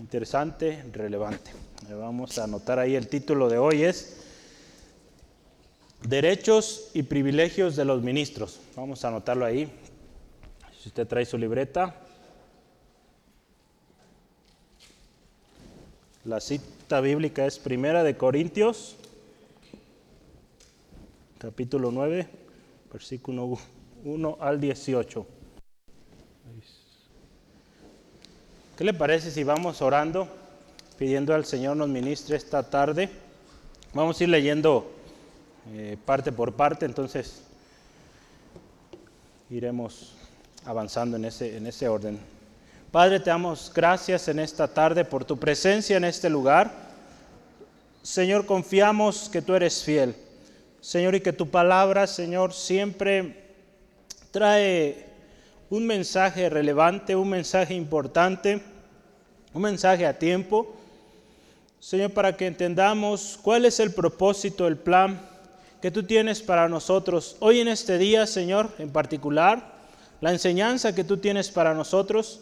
interesante, relevante. Vamos a anotar ahí el título de hoy es Derechos y privilegios de los ministros. Vamos a anotarlo ahí. Si usted trae su libreta. La cita bíblica es Primera de Corintios, capítulo 9, versículo 1 al 18. ¿Qué le parece si vamos orando, pidiendo al Señor nos ministre esta tarde? Vamos a ir leyendo eh, parte por parte, entonces iremos avanzando en ese, en ese orden. Padre, te damos gracias en esta tarde por tu presencia en este lugar. Señor, confiamos que tú eres fiel. Señor, y que tu palabra, Señor, siempre trae un mensaje relevante, un mensaje importante, un mensaje a tiempo. Señor, para que entendamos cuál es el propósito, el plan que tú tienes para nosotros hoy en este día, Señor, en particular, la enseñanza que tú tienes para nosotros,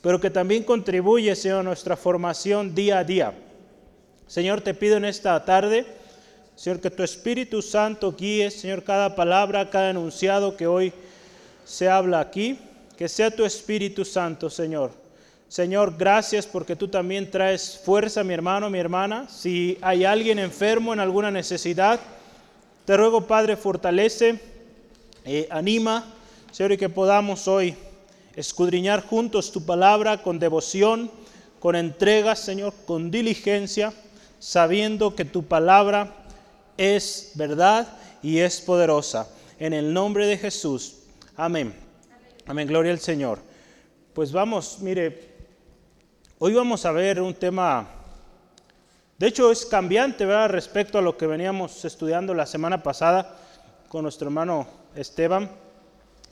pero que también contribuye, Señor, a nuestra formación día a día. Señor, te pido en esta tarde, Señor, que tu Espíritu Santo guíe, Señor, cada palabra, cada enunciado que hoy se habla aquí, que sea tu Espíritu Santo, Señor. Señor, gracias porque tú también traes fuerza, mi hermano, mi hermana. Si hay alguien enfermo en alguna necesidad, te ruego, Padre, fortalece, eh, anima, Señor, y que podamos hoy escudriñar juntos tu palabra con devoción, con entrega, Señor, con diligencia, sabiendo que tu palabra es verdad y es poderosa. En el nombre de Jesús. Amén. Amén. Gloria al Señor. Pues vamos, mire, hoy vamos a ver un tema de hecho, es cambiante ¿verdad? respecto a lo que veníamos estudiando la semana pasada con nuestro hermano Esteban.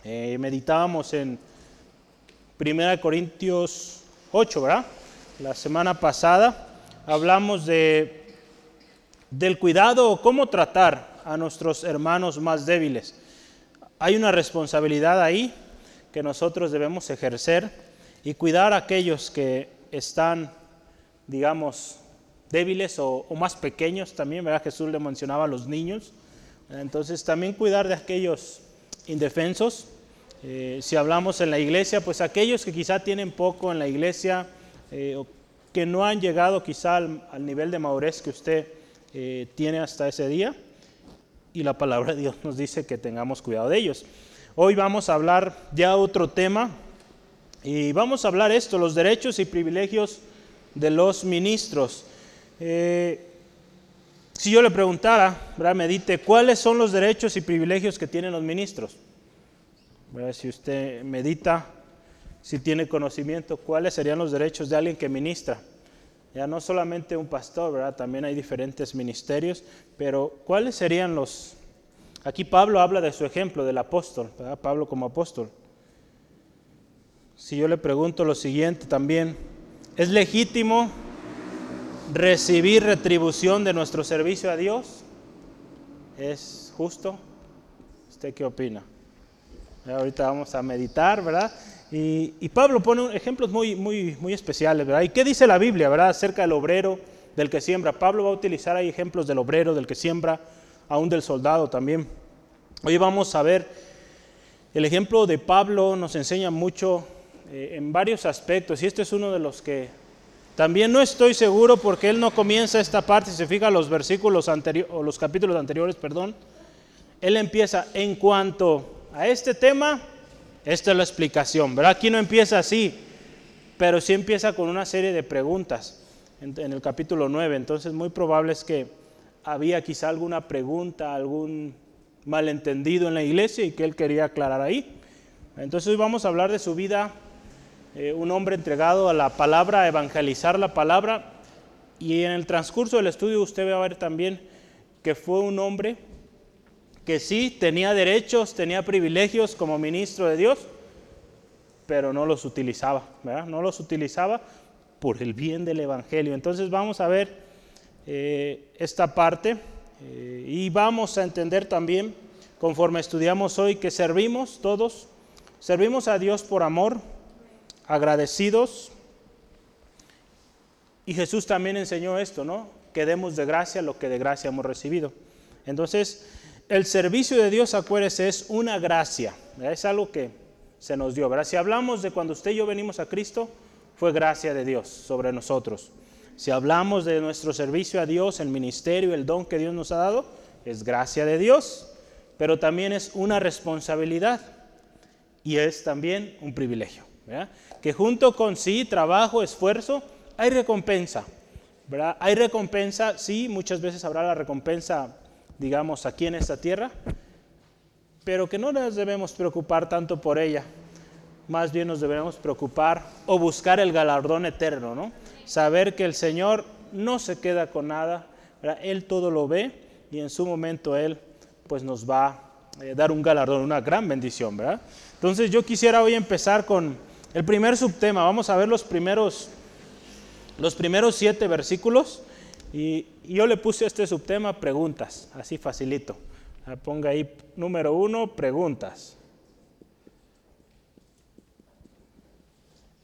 Eh, meditábamos en 1 Corintios 8, ¿verdad? La semana pasada hablamos de, del cuidado o cómo tratar a nuestros hermanos más débiles. Hay una responsabilidad ahí que nosotros debemos ejercer y cuidar a aquellos que están, digamos, débiles o, más pequeños también, ¿verdad? Jesús le mencionaba a los niños. Entonces también cuidar de aquellos indefensos. Eh, si hablamos en la iglesia, pues aquellos que quizá tienen poco en la iglesia eh, o que no han llegado quizá al, nivel de madurez que usted eh, tiene hasta ese día. Y la palabra de Dios nos dice que tengamos cuidado de ellos. Hoy vamos a hablar ya otro tema y vamos a hablar esto, los derechos y privilegios de los ministros. Eh, si yo le preguntara, ¿verdad? medite, ¿cuáles son los derechos y privilegios que tienen los ministros? Si usted medita, si tiene conocimiento, ¿cuáles serían los derechos de alguien que ministra? Ya no solamente un pastor, ¿verdad? También hay diferentes ministerios, pero ¿cuáles serían los... Aquí Pablo habla de su ejemplo, del apóstol, ¿verdad? Pablo como apóstol. Si yo le pregunto lo siguiente también, ¿es legítimo recibir retribución de nuestro servicio a Dios? ¿Es justo? ¿Usted qué opina? Ahorita vamos a meditar, ¿verdad? Y, Pablo pone ejemplos muy, muy, muy especiales, ¿verdad? ¿Y qué dice la Biblia, ¿verdad? Acerca del obrero, del que siembra. Pablo va a utilizar ahí ejemplos del obrero, del que siembra, aún del soldado también. Hoy vamos a ver, el ejemplo de Pablo nos enseña mucho eh, en varios aspectos, y este es uno de los que también no estoy seguro porque él no comienza esta parte, si se fija los versículos anteriores, o los capítulos anteriores, perdón. Él empieza en cuanto a este tema, esta es la explicación, ¿verdad? Aquí no empieza así, pero sí empieza con una serie de preguntas en, en el capítulo 9. Entonces, muy probable es que había quizá alguna pregunta, algún malentendido en la iglesia y que él quería aclarar ahí. Entonces, hoy vamos a hablar de su vida eh, un hombre entregado a la palabra, a evangelizar la palabra. Y en el transcurso del estudio usted va a ver también que fue un hombre que sí tenía derechos, tenía privilegios como ministro de Dios, pero no los utilizaba. No los utilizaba por el bien del Evangelio. Entonces vamos a ver eh, esta parte eh, y vamos a entender también, conforme estudiamos hoy, que servimos todos, servimos a Dios por amor, agradecidos Y Jesús también enseñó esto, ¿no? Que demos de gracia lo que de gracia hemos recibido. Entonces, el servicio de Dios, acuérdese, es una gracia, es algo que se nos dio. Si hablamos de cuando usted y yo venimos a Cristo, fue gracia de Dios sobre nosotros. Si hablamos de nuestro servicio a Dios, el ministerio, el don que Dios nos ha dado, es gracia de Dios, pero también es una responsabilidad y es también un privilegio. Que junto con sí, trabajo, esfuerzo, hay recompensa. ¿verdad? Hay recompensa, sí, muchas veces habrá la recompensa, digamos, aquí en esta tierra, pero que no nos debemos preocupar tanto por ella. Más bien nos debemos preocupar o buscar el galardón eterno, ¿no? saber que el Señor no se queda con nada, Él todo lo ve y en su momento Él pues nos va a eh, dar un galardón, una gran bendición, ¿verdad? Entonces yo quisiera hoy empezar con el primer subtema, vamos a ver los primeros, los primeros siete versículos y, yo le puse este subtema preguntas, así facilito. Ponga ahí número uno, preguntas.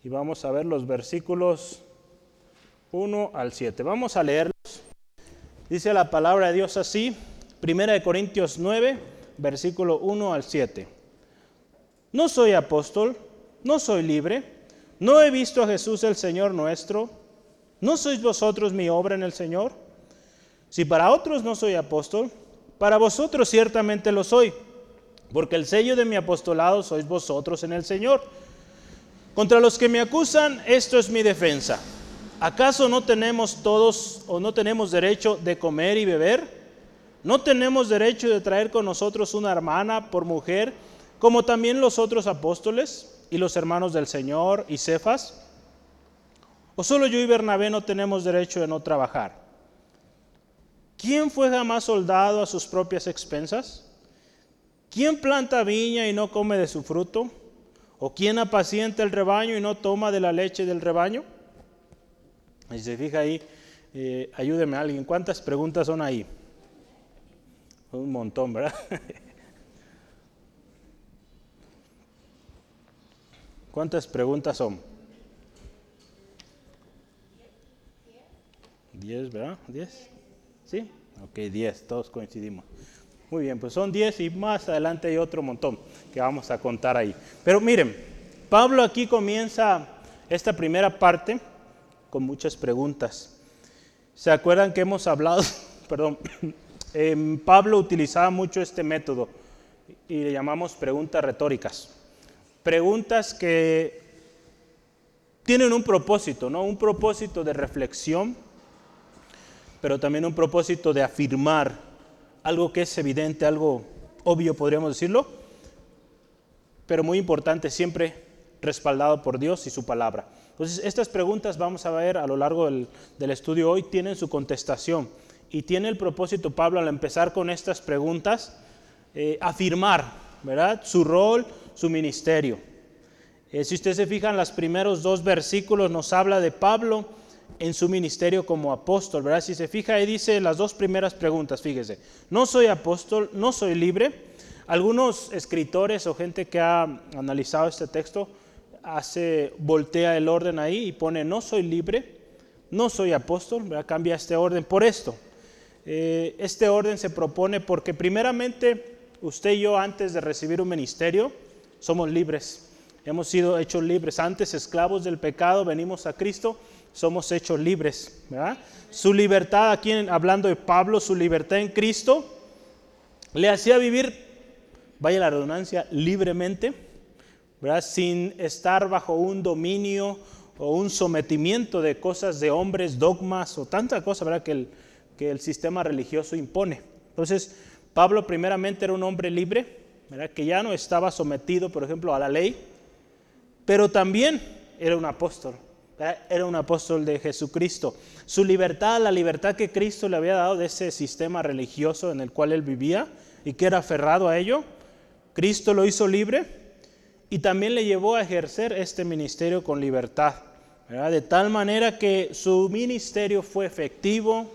Y vamos a ver los versículos 1 al 7. Vamos a leerlos. Dice la palabra de Dios así, Primera de Corintios 9, versículo 1 al 7. No soy apóstol, no soy libre, no he visto a Jesús el Señor nuestro, ¿no sois vosotros mi obra en el Señor? Si para otros no soy apóstol, para vosotros ciertamente lo soy, porque el sello de mi apostolado sois vosotros en el Señor. Contra los que me acusan, esto es mi defensa. ¿Acaso no tenemos todos o no tenemos derecho de comer y beber? ¿No tenemos derecho de traer con nosotros una hermana por mujer, como también los otros apóstoles y los hermanos del Señor y Cefas? ¿O solo yo y Bernabé no tenemos derecho de no trabajar? ¿Quién fue jamás soldado a sus propias expensas? ¿Quién planta viña y no come de su fruto? ¿O quién apacienta el rebaño y no toma de la leche del rebaño? Si se fija ahí, eh, ayúdeme alguien. ¿Cuántas preguntas son ahí? Un montón, ¿verdad? ¿Cuántas preguntas son? Diez, ¿verdad? ¿Diez? ¿Sí? Ok, diez, todos coincidimos. Muy bien, pues son diez y más adelante hay otro montón que vamos a contar ahí. Pero miren, Pablo aquí comienza esta primera parte con muchas preguntas. ¿Se acuerdan que hemos hablado? Perdón. Pablo utilizaba mucho este método y le llamamos preguntas retóricas. Preguntas que tienen un propósito, ¿no? Un propósito de reflexión, pero también un propósito de afirmar algo que es evidente, algo obvio, podríamos decirlo, pero muy importante, siempre respaldado por Dios y su palabra. Entonces, estas preguntas vamos a ver a lo largo del, estudio hoy, tienen su contestación. Y tiene el propósito, Pablo, al empezar con estas preguntas, eh, afirmar, ¿verdad? Su rol, su ministerio. Eh, si usted se fija en los primeros dos versículos, nos habla de Pablo en su ministerio como apóstol, ¿verdad? Si se fija ahí dice las dos primeras preguntas, fíjese, no soy apóstol, no soy libre. Algunos escritores o gente que ha analizado este texto hace, voltea el orden ahí y pone no soy libre, no soy apóstol, cambia este orden por esto. Eh, este orden se propone porque primeramente usted y yo antes de recibir un ministerio somos libres, hemos sido hechos libres, antes esclavos del pecado, venimos a Cristo, somos hechos libres. Su libertad, aquí hablando de Pablo, su libertad en Cristo, le hacía vivir, vaya la redundancia, libremente sin estar bajo un dominio o un sometimiento de cosas de hombres, dogmas o tanta cosa ¿verdad? Que, el, que el sistema religioso impone. Entonces, Pablo primeramente era un hombre libre, que ya no estaba sometido, por ejemplo, a la ley, pero también era un apóstol, era un apóstol de Jesucristo. Su libertad, la libertad que Cristo le había dado de ese sistema religioso en el cual él vivía y que era aferrado a ello, Cristo lo hizo libre y también le llevó a ejercer este ministerio con libertad, de tal manera que su ministerio fue efectivo,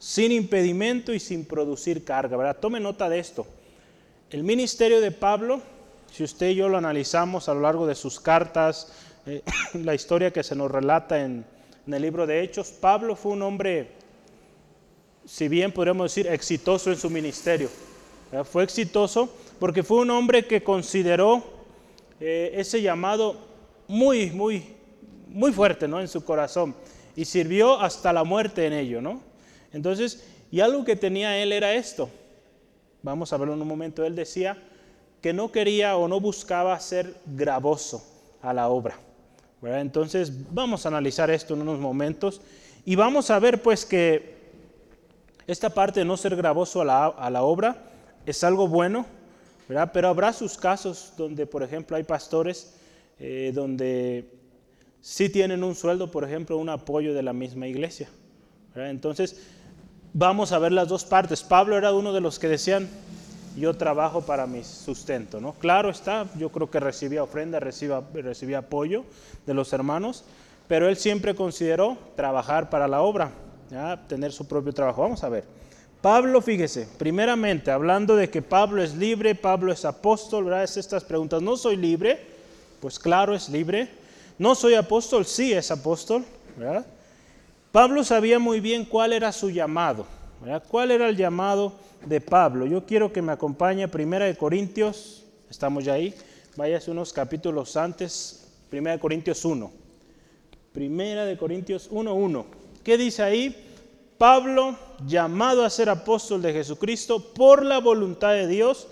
sin impedimento y sin producir carga. ¿verdad? Tome nota de esto. El ministerio de Pablo, si usted y yo lo analizamos a lo largo de sus cartas, eh, la historia que se nos relata en el libro de Hechos. Pablo fue un hombre, si bien podríamos decir, exitoso en su ministerio. Fue exitoso porque fue un hombre que consideró eh, ese llamado muy, muy, muy fuerte ¿no? en su corazón y sirvió hasta la muerte en ello. ¿no? Entonces, y algo que tenía él era esto. Vamos a verlo en un momento. Él decía que no quería o no buscaba ser gravoso a la obra. Entonces, vamos a analizar esto en unos momentos y vamos a ver pues que esta parte de no ser gravoso a la, a la obra es algo bueno, ¿verdad? pero habrá sus casos donde, por ejemplo, hay pastores eh, donde sí tienen un sueldo, por ejemplo, un apoyo de la misma iglesia. Entonces, vamos a ver las dos partes. Pablo era uno de los que decían, yo trabajo para mi sustento, ¿no? Claro está, yo creo que recibía ofrenda, recibía, recibía apoyo de los hermanos, pero él siempre consideró trabajar para la obra, tener su propio trabajo. Vamos a ver. Pablo, fíjese, primeramente, hablando de que Pablo es libre, Pablo es apóstol, ¿verdad? Es estas preguntas, ¿no soy libre? Pues claro, es libre. ¿No soy apóstol? Sí, es apóstol, ¿verdad? Pablo sabía muy bien cuál era su llamado, ¿verdad? ¿Cuál era el llamado de Pablo? Yo quiero que me acompañe Primera de Corintios, estamos ya ahí, váyase unos capítulos antes, Primera de Corintios 1. Primera de Corintios 1.1. ¿Qué dice ahí? Pablo, llamado a ser apóstol de Jesucristo por la voluntad de Dios,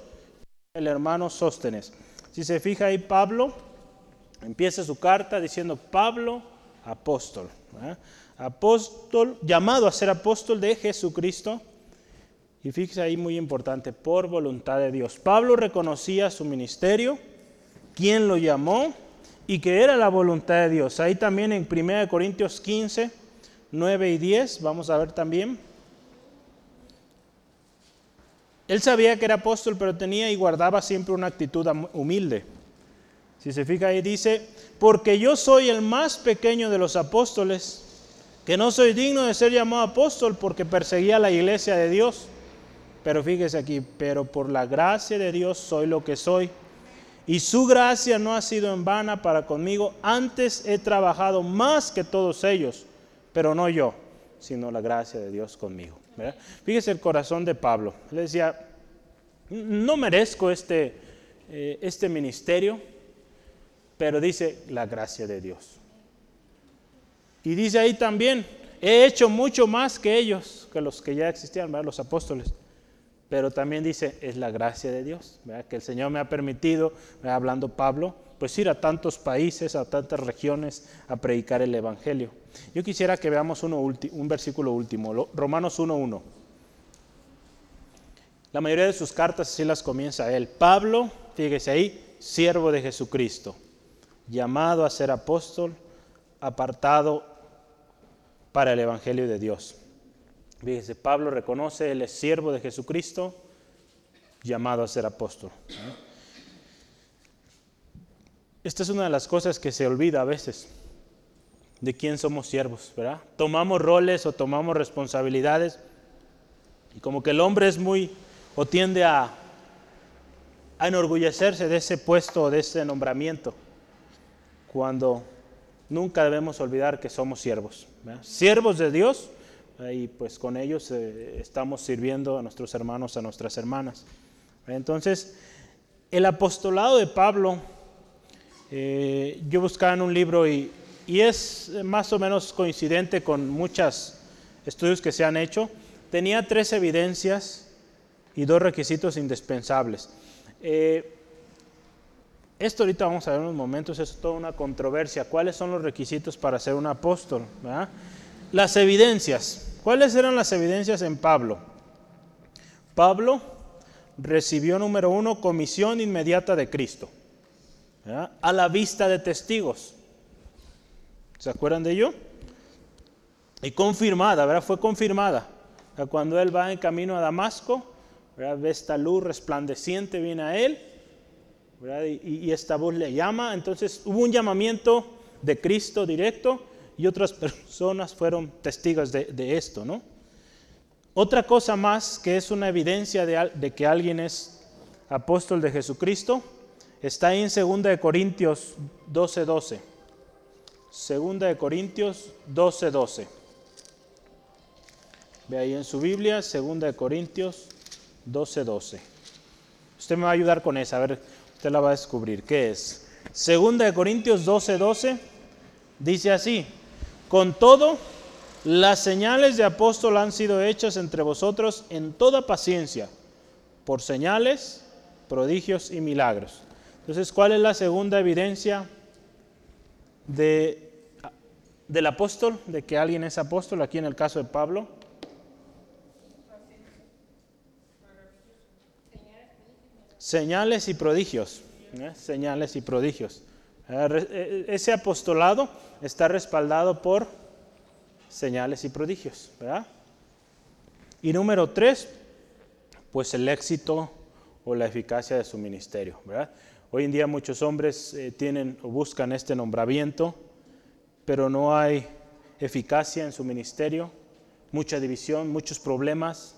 el hermano Sóstenes. Si se fija ahí, Pablo empieza su carta diciendo Pablo, apóstol. Apóstol, llamado a ser apóstol de Jesucristo. Y fíjese ahí muy importante, por voluntad de Dios. Pablo reconocía su ministerio, quién lo llamó y que era la voluntad de Dios. Ahí también en 1 Corintios 15, 9 y 10, vamos a ver también. Él sabía que era apóstol, pero tenía y guardaba siempre una actitud humilde. Si se fija ahí dice, porque yo soy el más pequeño de los apóstoles, que no soy digno de ser llamado apóstol porque perseguía la iglesia de Dios. Pero fíjese aquí, pero por la gracia de Dios soy lo que soy. Y su gracia no ha sido en vana para conmigo. Antes he trabajado más que todos ellos pero no yo, sino la gracia de Dios conmigo. Fíjese el corazón de Pablo. Le decía, no merezco este, eh, este ministerio, pero dice la gracia de Dios. Y dice ahí también, he hecho mucho más que ellos, que los que ya existían, los apóstoles. Pero también dice, es la gracia de Dios, que el Señor me ha permitido, hablando Pablo, pues ir a tantos países, a tantas regiones a predicar el Evangelio. Yo quisiera que veamos uno un versículo último, Romanos 1.1. La mayoría de sus cartas así las comienza él. Pablo, fíjese ahí, siervo de Jesucristo, llamado a ser apóstol, apartado para el Evangelio de Dios. Fíjese, Pablo reconoce, él es siervo de Jesucristo, llamado a ser apóstol. Esta es una de las cosas que se olvida a veces, de quién somos siervos, ¿verdad? Tomamos roles o tomamos responsabilidades y como que el hombre es muy o tiende a, a enorgullecerse de ese puesto o de ese nombramiento, cuando nunca debemos olvidar que somos siervos, siervos de Dios y pues con ellos eh, estamos sirviendo a nuestros hermanos, a nuestras hermanas. Entonces, el apostolado de Pablo eh, yo buscaba en un libro y, es más o menos coincidente con muchos estudios que se han hecho. Tenía tres evidencias y dos requisitos indispensables. Eh, esto ahorita vamos a ver unos momentos, es toda una controversia. ¿Cuáles son los requisitos para ser un apóstol? Las evidencias. ¿Cuáles eran las evidencias en Pablo? Pablo recibió, número uno, comisión inmediata de Cristo a la vista de testigos. ¿Se acuerdan de ello? Y confirmada, ¿verdad? Fue confirmada. Cuando él va en camino a Damasco, ve esta luz resplandeciente, viene a él, y, esta voz le llama. Entonces hubo un llamamiento de Cristo directo y otras personas fueron testigos de, esto, ¿no? Otra cosa más que es una evidencia de, de que alguien es apóstol de Jesucristo Está ahí en 2 Corintios 12:12. Segunda de Corintios 12, 12. Ve ahí en su Biblia, Segunda de Corintios 12, 12. Usted me va a ayudar con esa, a ver, usted la va a descubrir. ¿Qué es? Segunda de Corintios 12, 12 dice así, con todo, las señales de apóstol han sido hechas entre vosotros en toda paciencia, por señales, prodigios y milagros. Entonces, ¿cuál es la segunda evidencia de, del apóstol, de que alguien es apóstol, aquí en el caso de Pablo? Señales y prodigios. ¿eh? Señales y prodigios. Eh, eh, ese apostolado está respaldado por señales y prodigios. Y número tres, pues el éxito o la eficacia de su ministerio. Hoy en día muchos hombres tienen o buscan este nombramiento, pero no hay eficacia en su ministerio, mucha división, muchos problemas.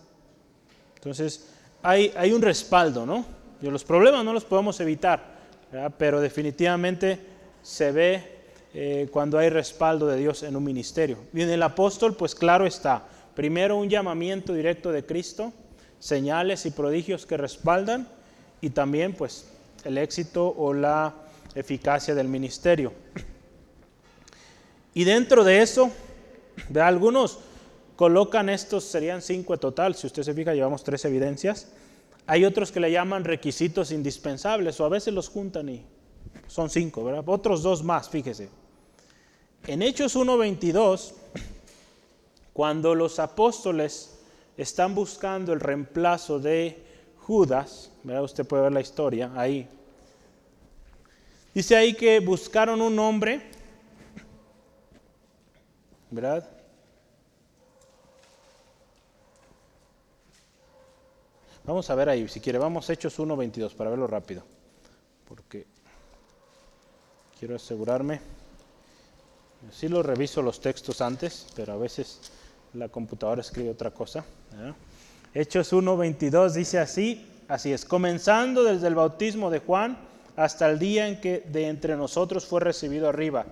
Entonces, hay un respaldo, ¿no? Los problemas no los podemos evitar, pero definitivamente se ve eh, cuando hay respaldo de Dios en un ministerio. Y en el apóstol, pues claro está, primero un llamamiento directo de Cristo, señales y prodigios que respaldan, y también pues el éxito o la eficacia del ministerio. Y dentro de eso, de algunos colocan estos, serían cinco en total, si usted se fija, llevamos tres evidencias. Hay otros que le llaman requisitos indispensables o a veces los juntan y son cinco, ¿verdad? Otros dos más, fíjese. En Hechos 1.22, cuando los apóstoles están buscando el reemplazo de Judas, usted puede ver la historia ahí. Dice ahí que buscaron un hombre, ¿verdad? Vamos a ver ahí, si quiere, vamos a Hechos 1.22 para verlo rápido, porque quiero asegurarme. Sí lo reviso los textos antes, pero a veces la computadora escribe otra cosa. Hechos 1.22 dice así, así es, comenzando desde el bautismo de Juan hasta el día en que de entre nosotros fue recibido arriba.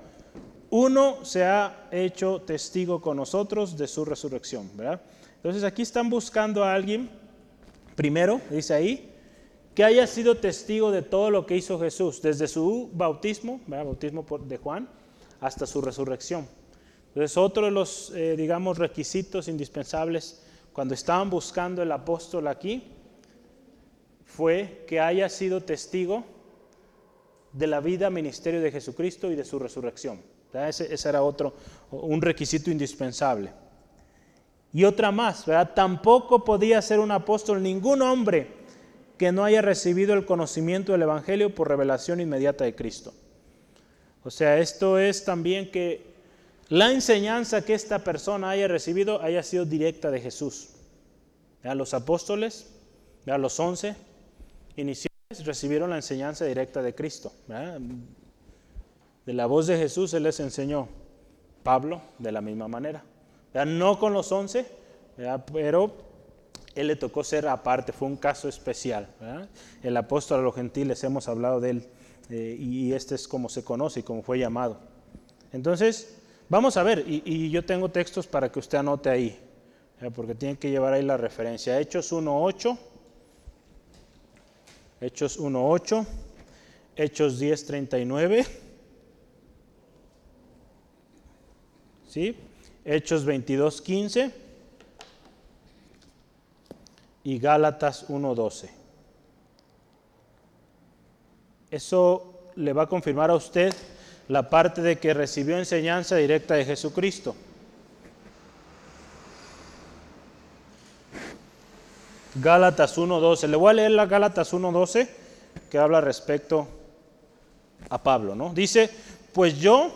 Uno se ha hecho testigo con nosotros de su resurrección. ¿verdad? Entonces aquí están buscando a alguien, primero, dice ahí, que haya sido testigo de todo lo que hizo Jesús, desde su bautismo, bautismo de Juan, hasta su resurrección. Entonces otro de los, eh, digamos, requisitos indispensables cuando estaban buscando el apóstol aquí fue que haya sido testigo de la vida, ministerio de Jesucristo y de su resurrección. Ese, era otro, un requisito indispensable. Y otra más, ¿verdad? Tampoco podía ser un apóstol ningún hombre que no haya recibido el conocimiento del Evangelio por revelación inmediata de Cristo. O sea, esto es también que la enseñanza que esta persona haya recibido haya sido directa de Jesús. A los apóstoles, a los once iniciales recibieron la enseñanza directa de Cristo. De la voz de Jesús Él les enseñó. Pablo de la misma manera. No con los once, pero Él le tocó ser aparte, fue un caso especial. El apóstol a los gentiles, hemos hablado de él, eh, y este es como se conoce y como fue llamado. Entonces, Vamos a ver, y, yo tengo textos para que usted anote ahí, porque tiene que llevar ahí la referencia. Hechos 1.8, Hechos 1.8, Hechos 10.39, ¿sí? Hechos 22.15 y Gálatas 1.12. Eso le va a confirmar a usted la parte de que recibió enseñanza directa de Jesucristo. Gálatas 1.12. Le voy a leer la Gálatas 1.12 que habla respecto a Pablo, ¿no? Dice, pues yo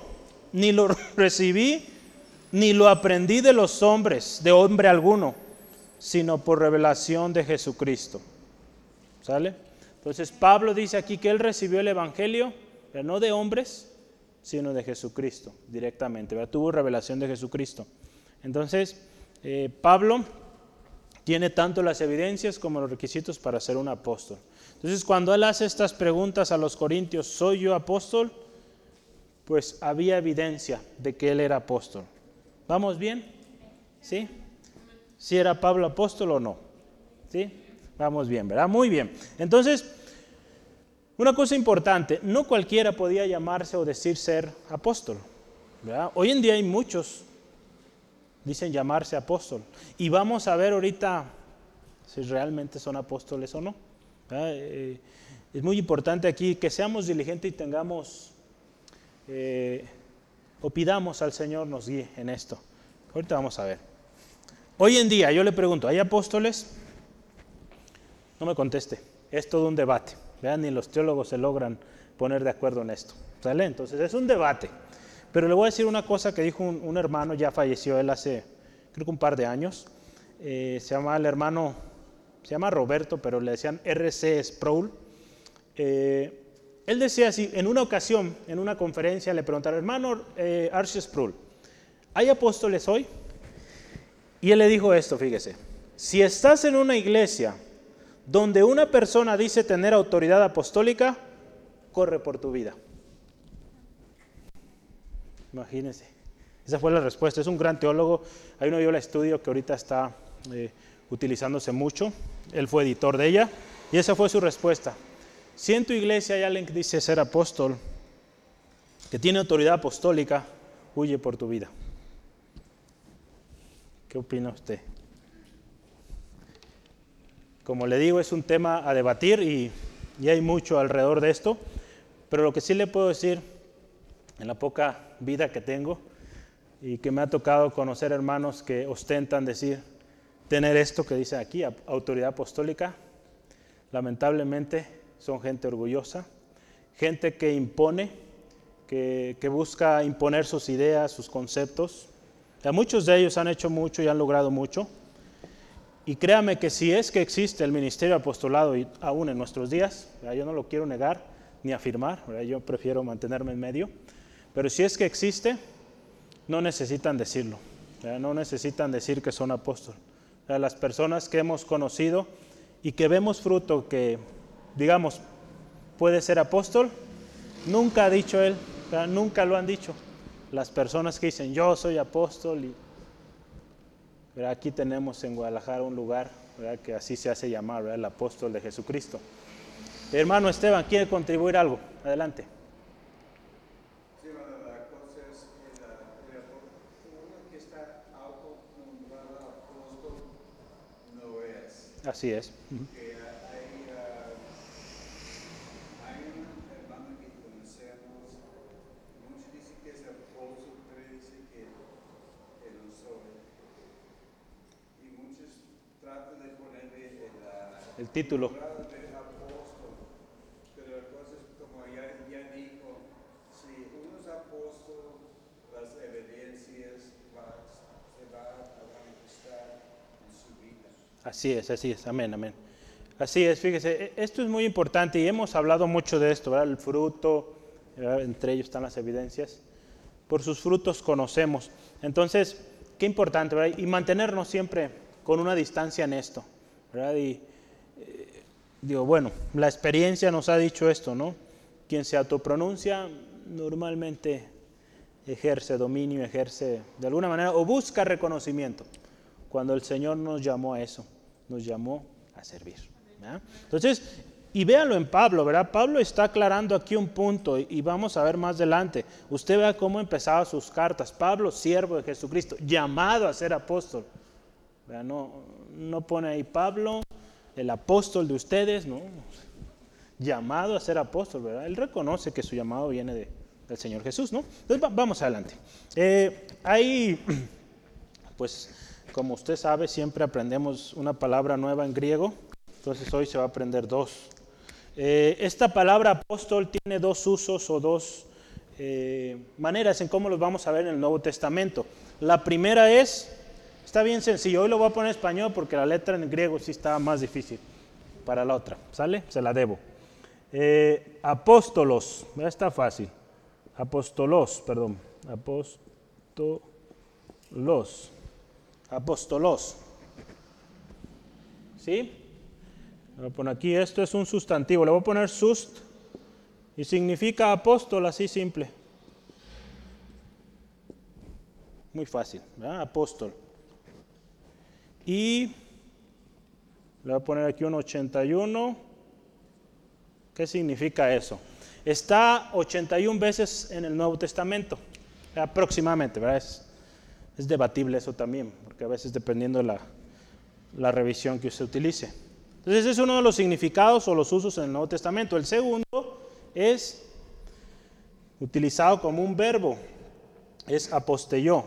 ni lo recibí ni lo aprendí de los hombres, de hombre alguno, sino por revelación de Jesucristo. ¿Sale? Entonces Pablo dice aquí que él recibió el Evangelio, pero no de hombres, sino de Jesucristo directamente. Tuvo revelación de Jesucristo. Entonces, eh, Pablo tiene tanto las evidencias como los requisitos para ser un apóstol. Entonces, cuando él hace estas preguntas a los corintios, ¿soy yo apóstol? pues había evidencia de que él era apóstol. ¿Vamos bien? ¿Sí? ¿Si era Pablo apóstol o no? ¿Sí? Vamos bien, ¿verdad? Muy bien. Entonces, una cosa importante, no cualquiera podía llamarse o decir ser apóstol. ¿verdad? Hoy en día hay muchos dicen llamarse apóstol. Y vamos a ver ahorita si realmente son apóstoles o no. Eh, es muy importante aquí que seamos diligentes y tengamos, eh, o pidamos al Señor nos guíe en esto. Ahorita vamos a ver. Hoy en día yo le pregunto, ¿hay apóstoles? No me conteste, es todo un debate. Vean, ni los teólogos se logran poner de acuerdo en esto. ¿Sale? Entonces es un debate. Pero le voy a decir una cosa que dijo un, hermano, ya falleció él hace, creo que un par de años. Eh, se llama el hermano, se llama Roberto, pero le decían RC Sproul. Eh, él decía así, en una ocasión, en una conferencia, le preguntaron, hermano eh, Archie Sproul, ¿hay apóstoles hoy? Y él le dijo esto, fíjese, si estás en una iglesia donde una persona dice tener autoridad apostólica, corre por tu vida. Imagínense. Esa fue la respuesta. Es un gran teólogo. Hay yo la estudio que ahorita está eh, utilizándose mucho. Él fue editor de ella. Y esa fue su respuesta. Si en tu iglesia hay alguien que dice ser apóstol, que tiene autoridad apostólica, huye por tu vida. ¿Qué opina usted? Como le digo, es un tema a debatir y, hay mucho alrededor de esto, pero lo que sí le puedo decir en la poca vida que tengo y que me ha tocado conocer hermanos que ostentan decir tener esto que dice aquí, autoridad apostólica, lamentablemente son gente orgullosa, gente que impone, que, que busca imponer sus ideas, sus conceptos, muchos de ellos han hecho mucho y han logrado mucho. Y créame que si es que existe el ministerio apostolado y aún en nuestros días, yo no lo quiero negar ni afirmar, yo prefiero mantenerme en medio, pero si es que existe, no necesitan decirlo, no necesitan decir que son apóstoles. Las personas que hemos conocido y que vemos fruto que, digamos, puede ser apóstol, nunca ha dicho él, nunca lo han dicho las personas que dicen yo soy apóstol y aquí tenemos en Guadalajara un lugar que así se hace llamar el apóstol de Jesucristo. Hermano Esteban, ¿quiere contribuir algo? Adelante. Sí, bueno, la cosa es la, uno que está autonombrado apóstol no es. Así es. el título. Pero la cosa es como ya, ya dijo, si uno es apóstol, las evidencias va, se van a manifestar en su vida. Así es, así es, amén, amén. Así es, fíjese, e, esto es muy importante y hemos hablado mucho de esto, ¿verdad? El fruto, entre ellos están las evidencias. Por sus frutos conocemos. Entonces, qué importante, ¿verdad? Y mantenernos siempre con una distancia en esto, ¿verdad? Y, digo, bueno, la experiencia nos ha dicho esto, ¿no? Quien se autopronuncia normalmente ejerce dominio, ejerce de alguna manera o busca reconocimiento. Cuando el Señor nos llamó a eso, nos llamó a servir. Entonces, y véanlo en Pablo, ¿verdad? Pablo está aclarando aquí un punto y, vamos a ver más adelante. Usted vea cómo empezaba sus cartas. Pablo, siervo de Jesucristo, llamado a ser apóstol. No, no pone ahí Pablo, el apóstol de ustedes, ¿no? Llamado a ser apóstol, ¿verdad? Él reconoce que su llamado viene de, del Señor Jesús, ¿no? Entonces vamos adelante. Eh, pues, como usted sabe, siempre aprendemos una palabra nueva en griego, entonces hoy se va a aprender dos. Eh, esta palabra apóstol tiene dos usos o dos eh, maneras en cómo los vamos a ver en el Nuevo Testamento. La primera es Está bien sencillo. Hoy lo voy a poner en español porque la letra en griego sí está más difícil para la otra. ¿Sale? Se la debo. Eh, apóstolos. Está fácil. Apostolos, perdón. Apóstolos. Apóstolos. ¿Sí? Voy a aquí, esto es un sustantivo. Le voy a poner sust y significa apóstol, así simple. Muy fácil, ¿verdad? Apóstol. Y le voy a poner aquí un 81. ¿Qué significa eso? Está 81 veces en el Nuevo Testamento, aproximadamente, ¿verdad? Es, debatible eso también, porque a veces dependiendo de la, la revisión que usted utilice. Entonces, ese es uno de los significados o los usos en el Nuevo Testamento. El segundo es utilizado como un verbo, es apostelló.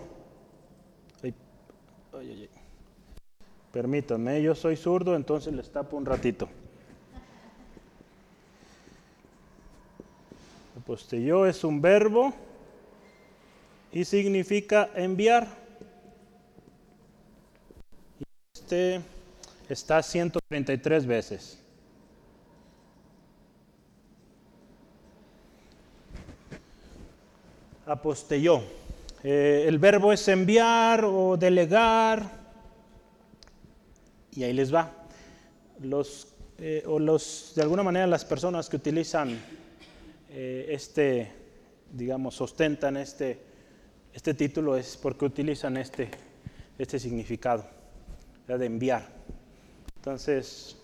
Ay, ay, ay. Permítanme, yo soy zurdo, entonces les tapo un ratito. Apostelló es un verbo y significa enviar. Este está 133 veces. Apostelló. Eh, el verbo es enviar o delegar. Y ahí les va. Los, eh, o los, de alguna manera las personas que utilizan eh, este, digamos, ostentan este, este título es porque utilizan este, este significado, de enviar. Entonces,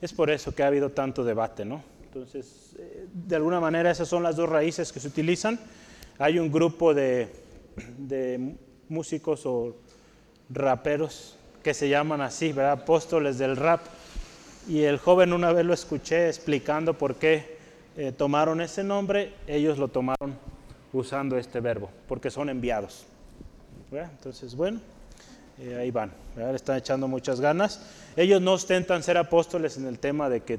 es por eso que ha habido tanto debate, ¿no? Entonces, eh, de alguna manera esas son las dos raíces que se utilizan. Hay un grupo de, de músicos o raperos que se llaman así, ¿verdad? Apóstoles del rap. Y el joven una vez lo escuché explicando por qué eh, tomaron ese nombre, ellos lo tomaron usando este verbo, porque son enviados. Entonces, bueno, eh, ahí van, ¿verdad? le están echando muchas ganas. Ellos no ostentan ser apóstoles en el tema de que,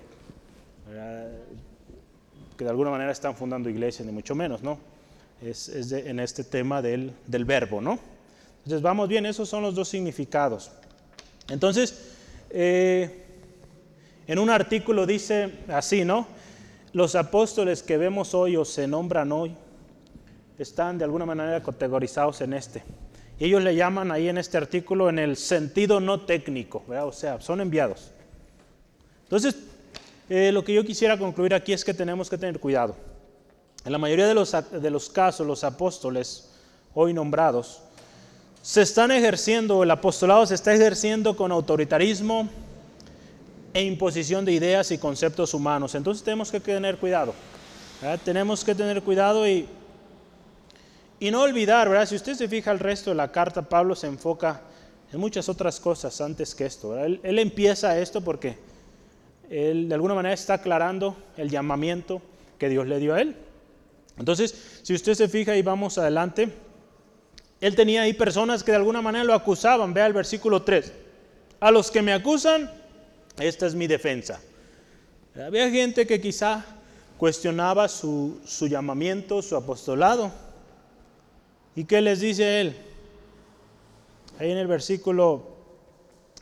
que de alguna manera están fundando iglesias, ni mucho menos, ¿no? Es, en este tema del, del verbo, ¿no? Entonces, vamos bien, esos son los dos significados. Entonces, eh, en un artículo dice así, ¿no? Los apóstoles que vemos hoy o se nombran hoy están de alguna manera categorizados en este. Ellos le llaman ahí en este artículo en el sentido no técnico, ¿verdad? o sea, son enviados. Entonces, eh, lo que yo quisiera concluir aquí es que tenemos que tener cuidado. En la mayoría de los, de los casos, los apóstoles hoy nombrados se están ejerciendo, el apostolado se está ejerciendo con autoritarismo e imposición de ideas y conceptos humanos. Entonces tenemos que tener cuidado. Tenemos que tener cuidado y, y no olvidar, ¿verdad? Si usted se fija el resto de la carta, Pablo se enfoca en muchas otras cosas antes que esto. Él, él empieza esto porque él de alguna manera está aclarando el llamamiento que Dios le dio a él. Entonces, si usted se fija y vamos adelante, él tenía ahí personas que de alguna manera lo acusaban. Vea el versículo 3. A los que me acusan, esta es mi defensa. Había gente que quizá cuestionaba su, su llamamiento, su apostolado. ¿Y qué les dice él? Ahí en el versículo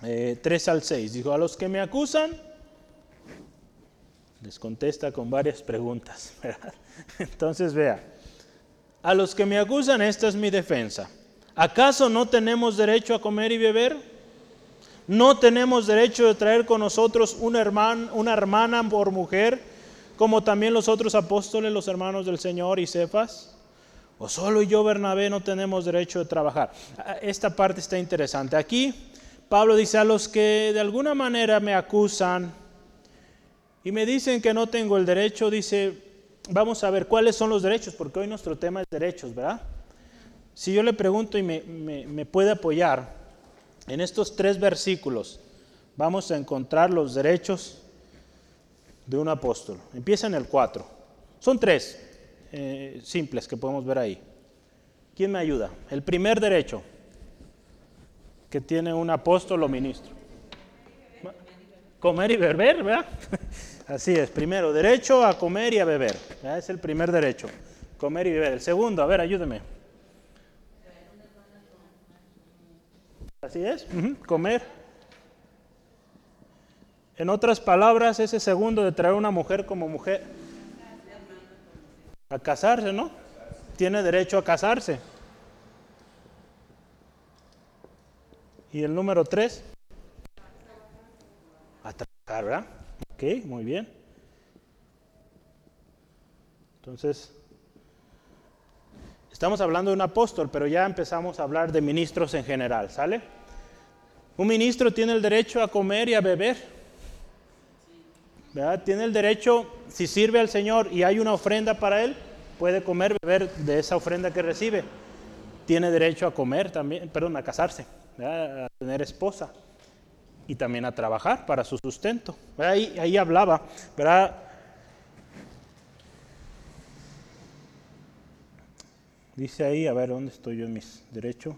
eh, 3 al 6. Dijo, a los que me acusan, les contesta con varias preguntas. Entonces vea, a los que me acusan, esta es mi defensa. ¿Acaso no tenemos derecho a comer y beber? ¿No tenemos derecho de traer con nosotros una hermana, una hermana por mujer, como también los otros apóstoles, los hermanos del Señor y Cefas? ¿O solo yo, Bernabé, no tenemos derecho de trabajar? Esta parte está interesante. Aquí Pablo dice a los que de alguna manera me acusan y me dicen que no tengo el derecho, dice, vamos a ver cuáles son los derechos, porque hoy nuestro tema es derechos, ¿verdad? Si yo le pregunto y me, puede apoyar, en estos tres versículos vamos a encontrar los derechos de un apóstol. Empieza en el 4. Son tres eh, simples que podemos ver ahí. ¿Quién me ayuda? El primer derecho que tiene un apóstol o ministro. Comer y beber, ¿verdad? Así es. Primero, derecho a comer y a beber. Es el primer derecho. Comer y beber. El segundo, a ver, ayúdeme. Así es, comer. En otras palabras, ese segundo de traer una mujer como mujer a casarse, ¿no? Tiene derecho a casarse. Y el número tres, a trabajar, ¿verdad? Ok, muy bien. Entonces, Estamos hablando de un apóstol, pero ya empezamos a hablar de ministros en general, ¿sale? Un ministro tiene el derecho a comer y a beber. ¿verdad? Tiene el derecho, si sirve al Señor y hay una ofrenda para él, puede comer, beber de esa ofrenda que recibe. Tiene derecho a comer también, perdón, a casarse, ¿verdad? a tener esposa y también a trabajar para su sustento. Ahí, ahí hablaba. Dice ahí, a ver, ¿dónde estoy yo en mis derechos?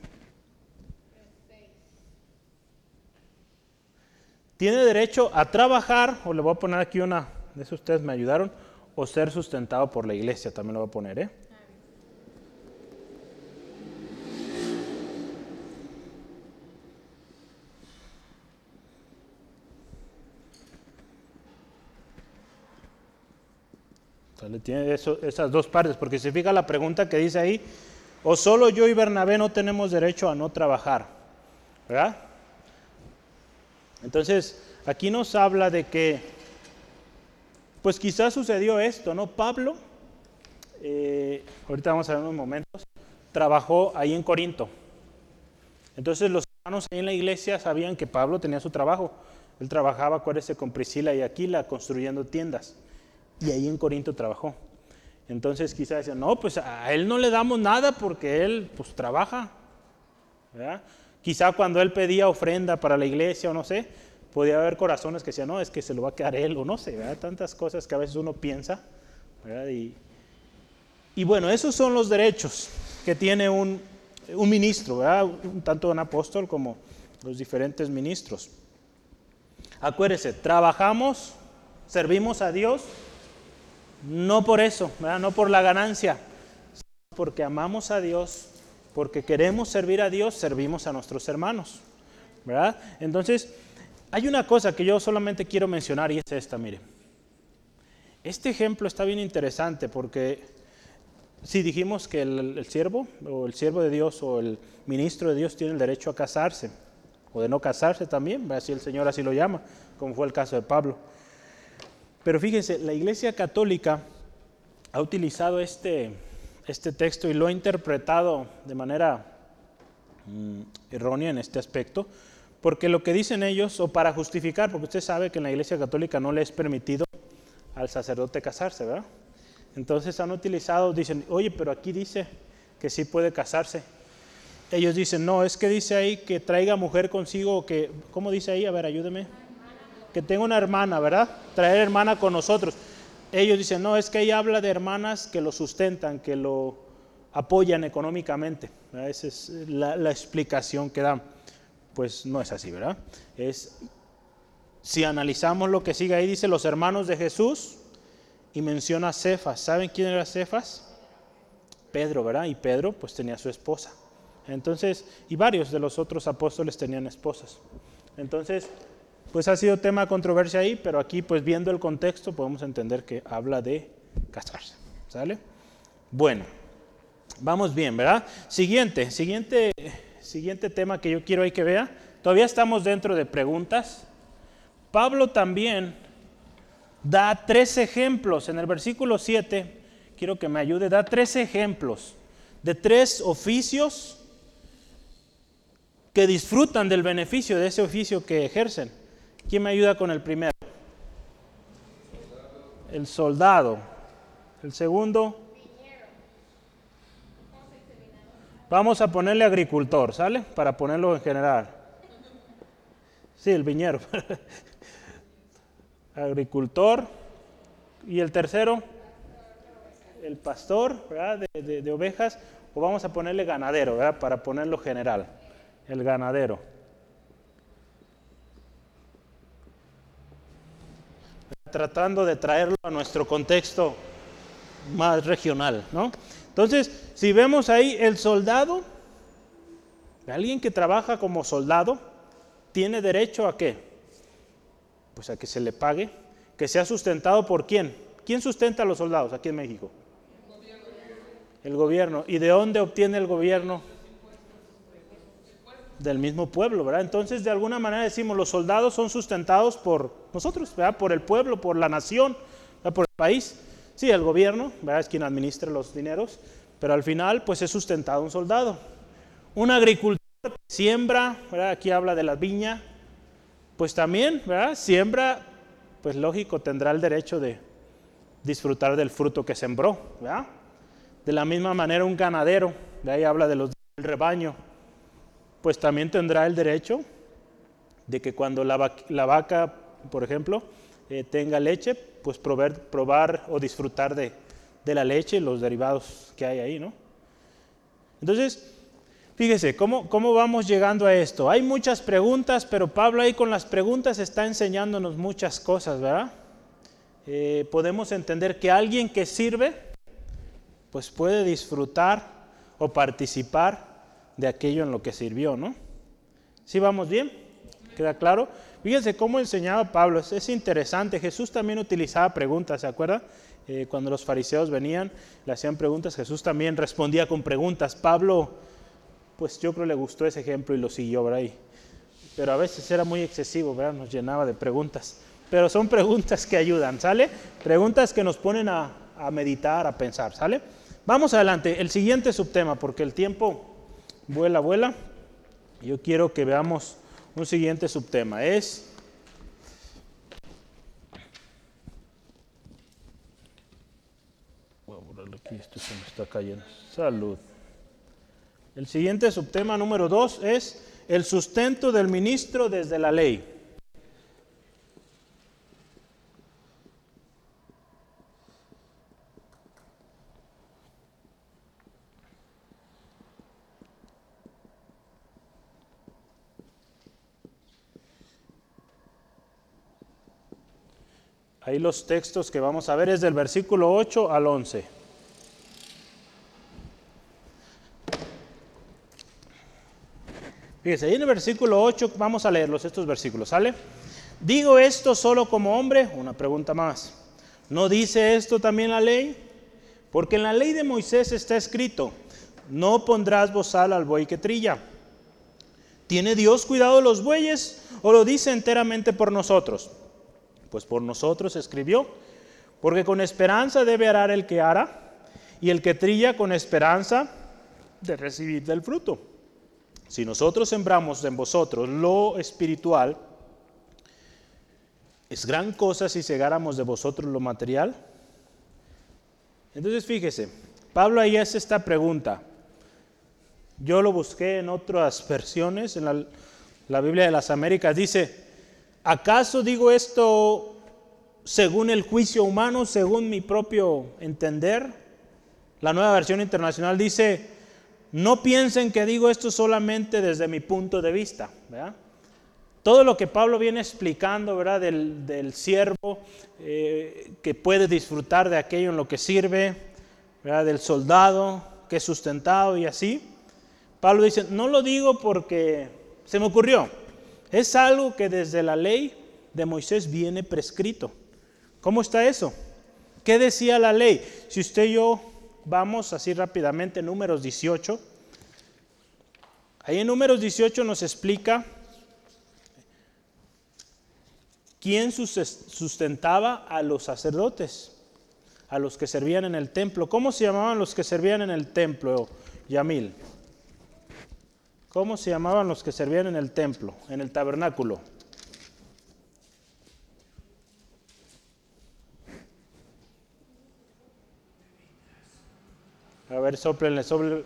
Tiene derecho a trabajar, o le voy a poner aquí una, de eso ustedes me ayudaron, o ser sustentado por la iglesia, también lo voy a poner, ¿eh? Tiene esas dos partes, porque se fija la pregunta que dice ahí, o solo yo y Bernabé no tenemos derecho a no trabajar, ¿verdad? Entonces, aquí nos habla de que, pues quizás sucedió esto, ¿no? Pablo, eh, ahorita vamos a ver unos momentos, trabajó ahí en Corinto. Entonces los hermanos ahí en la iglesia sabían que Pablo tenía su trabajo. Él trabajaba, acuérdese, con Priscila y Aquila construyendo tiendas y ahí en Corinto trabajó. Entonces quizás decían, no, pues a él no le damos nada porque él pues trabaja. Quizá cuando él pedía ofrenda para la iglesia o no sé, podía haber corazones que decían, no, es que se lo va a quedar él o no sé, tantas cosas que a veces uno piensa. Y, y, bueno, esos son los derechos que tiene un, un ministro, tanto un apóstol como los diferentes ministros. Acuérdese, trabajamos, servimos a Dios no por eso, no por la ganancia, sino porque amamos a Dios, porque queremos servir a Dios, servimos a nuestros hermanos. ¿verdad? Entonces, hay una cosa que yo solamente quiero mencionar y es esta, mire. Este ejemplo está bien interesante porque si dijimos que el, el, siervo o el siervo de Dios o el ministro de Dios tiene el derecho a casarse o de no casarse también, así el Señor así lo llama, como fue el caso de Pablo. Pero fíjense, la Iglesia Católica ha utilizado este, este texto y lo ha interpretado de manera mm, errónea en este aspecto, porque lo que dicen ellos, o para justificar, porque usted sabe que en la Iglesia Católica no le es permitido al sacerdote casarse, ¿verdad? Entonces han utilizado, dicen, oye, pero aquí dice que sí puede casarse. Ellos dicen, no, es que dice ahí que traiga mujer consigo, que, ¿cómo dice ahí? A ver, ayúdeme que tenga una hermana, ¿verdad? Traer hermana con nosotros. Ellos dicen, no, es que ahí habla de hermanas que lo sustentan, que lo apoyan económicamente. Esa es la, explicación que dan. Pues no es así, ¿verdad? Es, si analizamos lo que sigue ahí, dice los hermanos de Jesús y menciona a Cefas. ¿Saben quién era Cefas? Pedro, ¿verdad? Y Pedro pues tenía su esposa. Entonces, y varios de los otros apóstoles tenían esposas. Entonces, pues ha sido tema de controversia ahí, pero aquí pues viendo el contexto podemos entender que habla de casarse. ¿Sale? Bueno, vamos bien, ¿verdad? Siguiente, siguiente, siguiente tema que yo quiero ahí que vea. Todavía estamos dentro de preguntas. Pablo también da tres ejemplos en el versículo 7. Quiero que me ayude, da tres ejemplos de tres oficios que disfrutan del beneficio de ese oficio que ejercen. ¿Quién me ayuda con el primero? El soldado. El segundo. Vamos a ponerle agricultor, ¿sale? Para ponerlo en general. Sí, el viñero. agricultor. Y el tercero, el pastor, ¿verdad? De, de, ovejas. O vamos a ponerle ganadero, ¿verdad? Para ponerlo general. El ganadero. Tratando de traerlo a nuestro contexto más regional, ¿no? Entonces, si vemos ahí el soldado, alguien que trabaja como soldado, tiene derecho a qué? Pues a que se le pague, que sea sustentado por quién. ¿Quién sustenta a los soldados aquí en México? El gobierno. El gobierno. ¿Y de dónde obtiene el gobierno? Del mismo pueblo, ¿verdad? Entonces, de alguna manera decimos, los soldados son sustentados por nosotros, ¿verdad? Por el pueblo, por la nación, por el país. Sí, el gobierno, ¿verdad? Es quien administra los dineros, pero al final pues es sustentado un soldado. Un agricultor siembra, ¿verdad? aquí habla de la viña, pues también, ¿verdad? Siembra, pues lógico, tendrá el derecho de disfrutar del fruto que sembró, ¿verdad? De la misma manera un ganadero, de ahí habla de los del rebaño, pues también tendrá el derecho de que cuando la, vaca, por ejemplo, eh, tenga leche, pues probar, o disfrutar de, la leche y los derivados que hay ahí, ¿no? Entonces, fíjese, ¿cómo, ¿cómo vamos llegando a esto? Hay muchas preguntas, pero Pablo ahí con las preguntas está enseñándonos muchas cosas, ¿verdad? Eh, podemos entender que alguien que sirve, pues puede disfrutar o participar de aquello en lo que sirvió, ¿no? ¿Sí vamos bien? ¿Queda claro? Fíjense cómo enseñaba Pablo, es, interesante. Jesús también utilizaba preguntas, ¿se acuerda? Eh, cuando los fariseos venían, le hacían preguntas, Jesús también respondía con preguntas. Pablo, pues yo creo le gustó ese ejemplo y lo siguió, ¿verdad? pero a veces era muy excesivo, ¿verdad? Nos llenaba de preguntas. Pero son preguntas que ayudan, ¿sale? Preguntas que nos ponen a, a meditar, a pensar, ¿sale? Vamos adelante, el siguiente subtema, porque el tiempo vuela, vuela. Yo quiero que veamos un siguiente subtema. Es aquí, esto se me está cayendo. Salud. El siguiente subtema número dos es el sustento del ministro desde la ley. Ahí los textos que vamos a ver es del versículo 8 al 11. Fíjese, ahí en el versículo 8 vamos a leerlos estos versículos, ¿sale? Digo esto solo como hombre, una pregunta más. ¿No dice esto también la ley? Porque en la ley de Moisés está escrito, no pondrás bozal al buey que trilla. ¿Tiene Dios cuidado de los bueyes o lo dice enteramente por nosotros? Pues por nosotros escribió, porque con esperanza debe arar el que ara, y el que trilla con esperanza de recibir del fruto. Si nosotros sembramos en vosotros lo espiritual, ¿es gran cosa si segáramos de vosotros lo material? Entonces fíjese, Pablo ahí hace esta pregunta. Yo lo busqué en otras versiones, en la Biblia de las Américas, dice, ¿acaso digo esto según el juicio humano, según mi propio entender? La nueva versión internacional dice, no piensen que digo esto solamente desde mi punto de vista. Todo lo que Pablo viene explicando ¿verdad? Del, siervo eh, que puede disfrutar de aquello en lo que sirve, ¿verdad? del soldado que es sustentado y así. Pablo dice, no lo digo porque se me ocurrió, es algo que desde la ley de Moisés viene prescrito. ¿Cómo está eso? ¿Qué decía la ley? Si usted y yo vamos así rápidamente, números 18. Ahí en números 18 nos explica quién sustentaba a los sacerdotes, a los que servían en el templo. ¿Cómo se llamaban los que servían en el templo, Yamil? ¿Cómo se llamaban los que servían en el templo, en el tabernáculo? A ver, soplenle, sobre.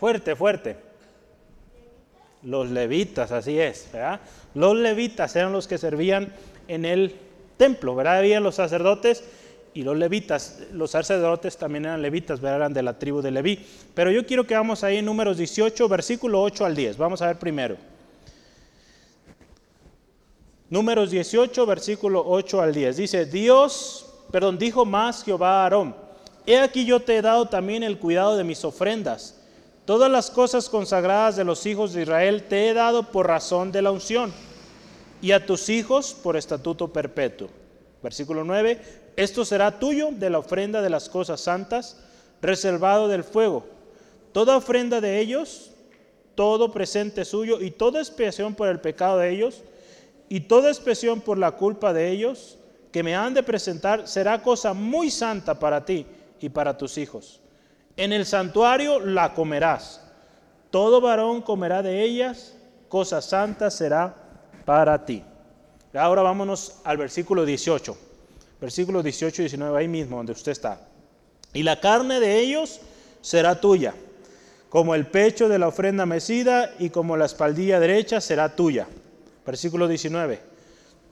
Fuerte, fuerte. Los levitas, así es, ¿verdad? Los levitas eran los que servían en el templo, ¿verdad? Habían los sacerdotes y los levitas. Los sacerdotes también eran levitas, eran de la tribu de Leví. Pero yo quiero que vamos ahí en números 18, versículo 8 al 10. Vamos a ver primero. Números 18, versículo 8 al 10. Dice, Dios, perdón, dijo más Jehová a Aarón, he aquí yo te he dado también el cuidado de mis ofrendas. Todas las cosas consagradas de los hijos de Israel te he dado por razón de la unción, y a tus hijos por estatuto perpetuo. Versículo 9, esto será tuyo de la ofrenda de las cosas santas, reservado del fuego. Toda ofrenda de ellos, todo presente suyo y toda expiación por el pecado de ellos, y toda expiación por la culpa de ellos, que me han de presentar será cosa muy santa para ti y para tus hijos. En el santuario la comerás. Todo varón comerá de ellas, cosa santa será para ti. Ahora vámonos al versículo 18. Versículo 18 y 19, ahí mismo donde usted está. Y la carne de ellos será tuya, como el pecho de la ofrenda mecida y como la espaldilla derecha será tuya. Versículo 19.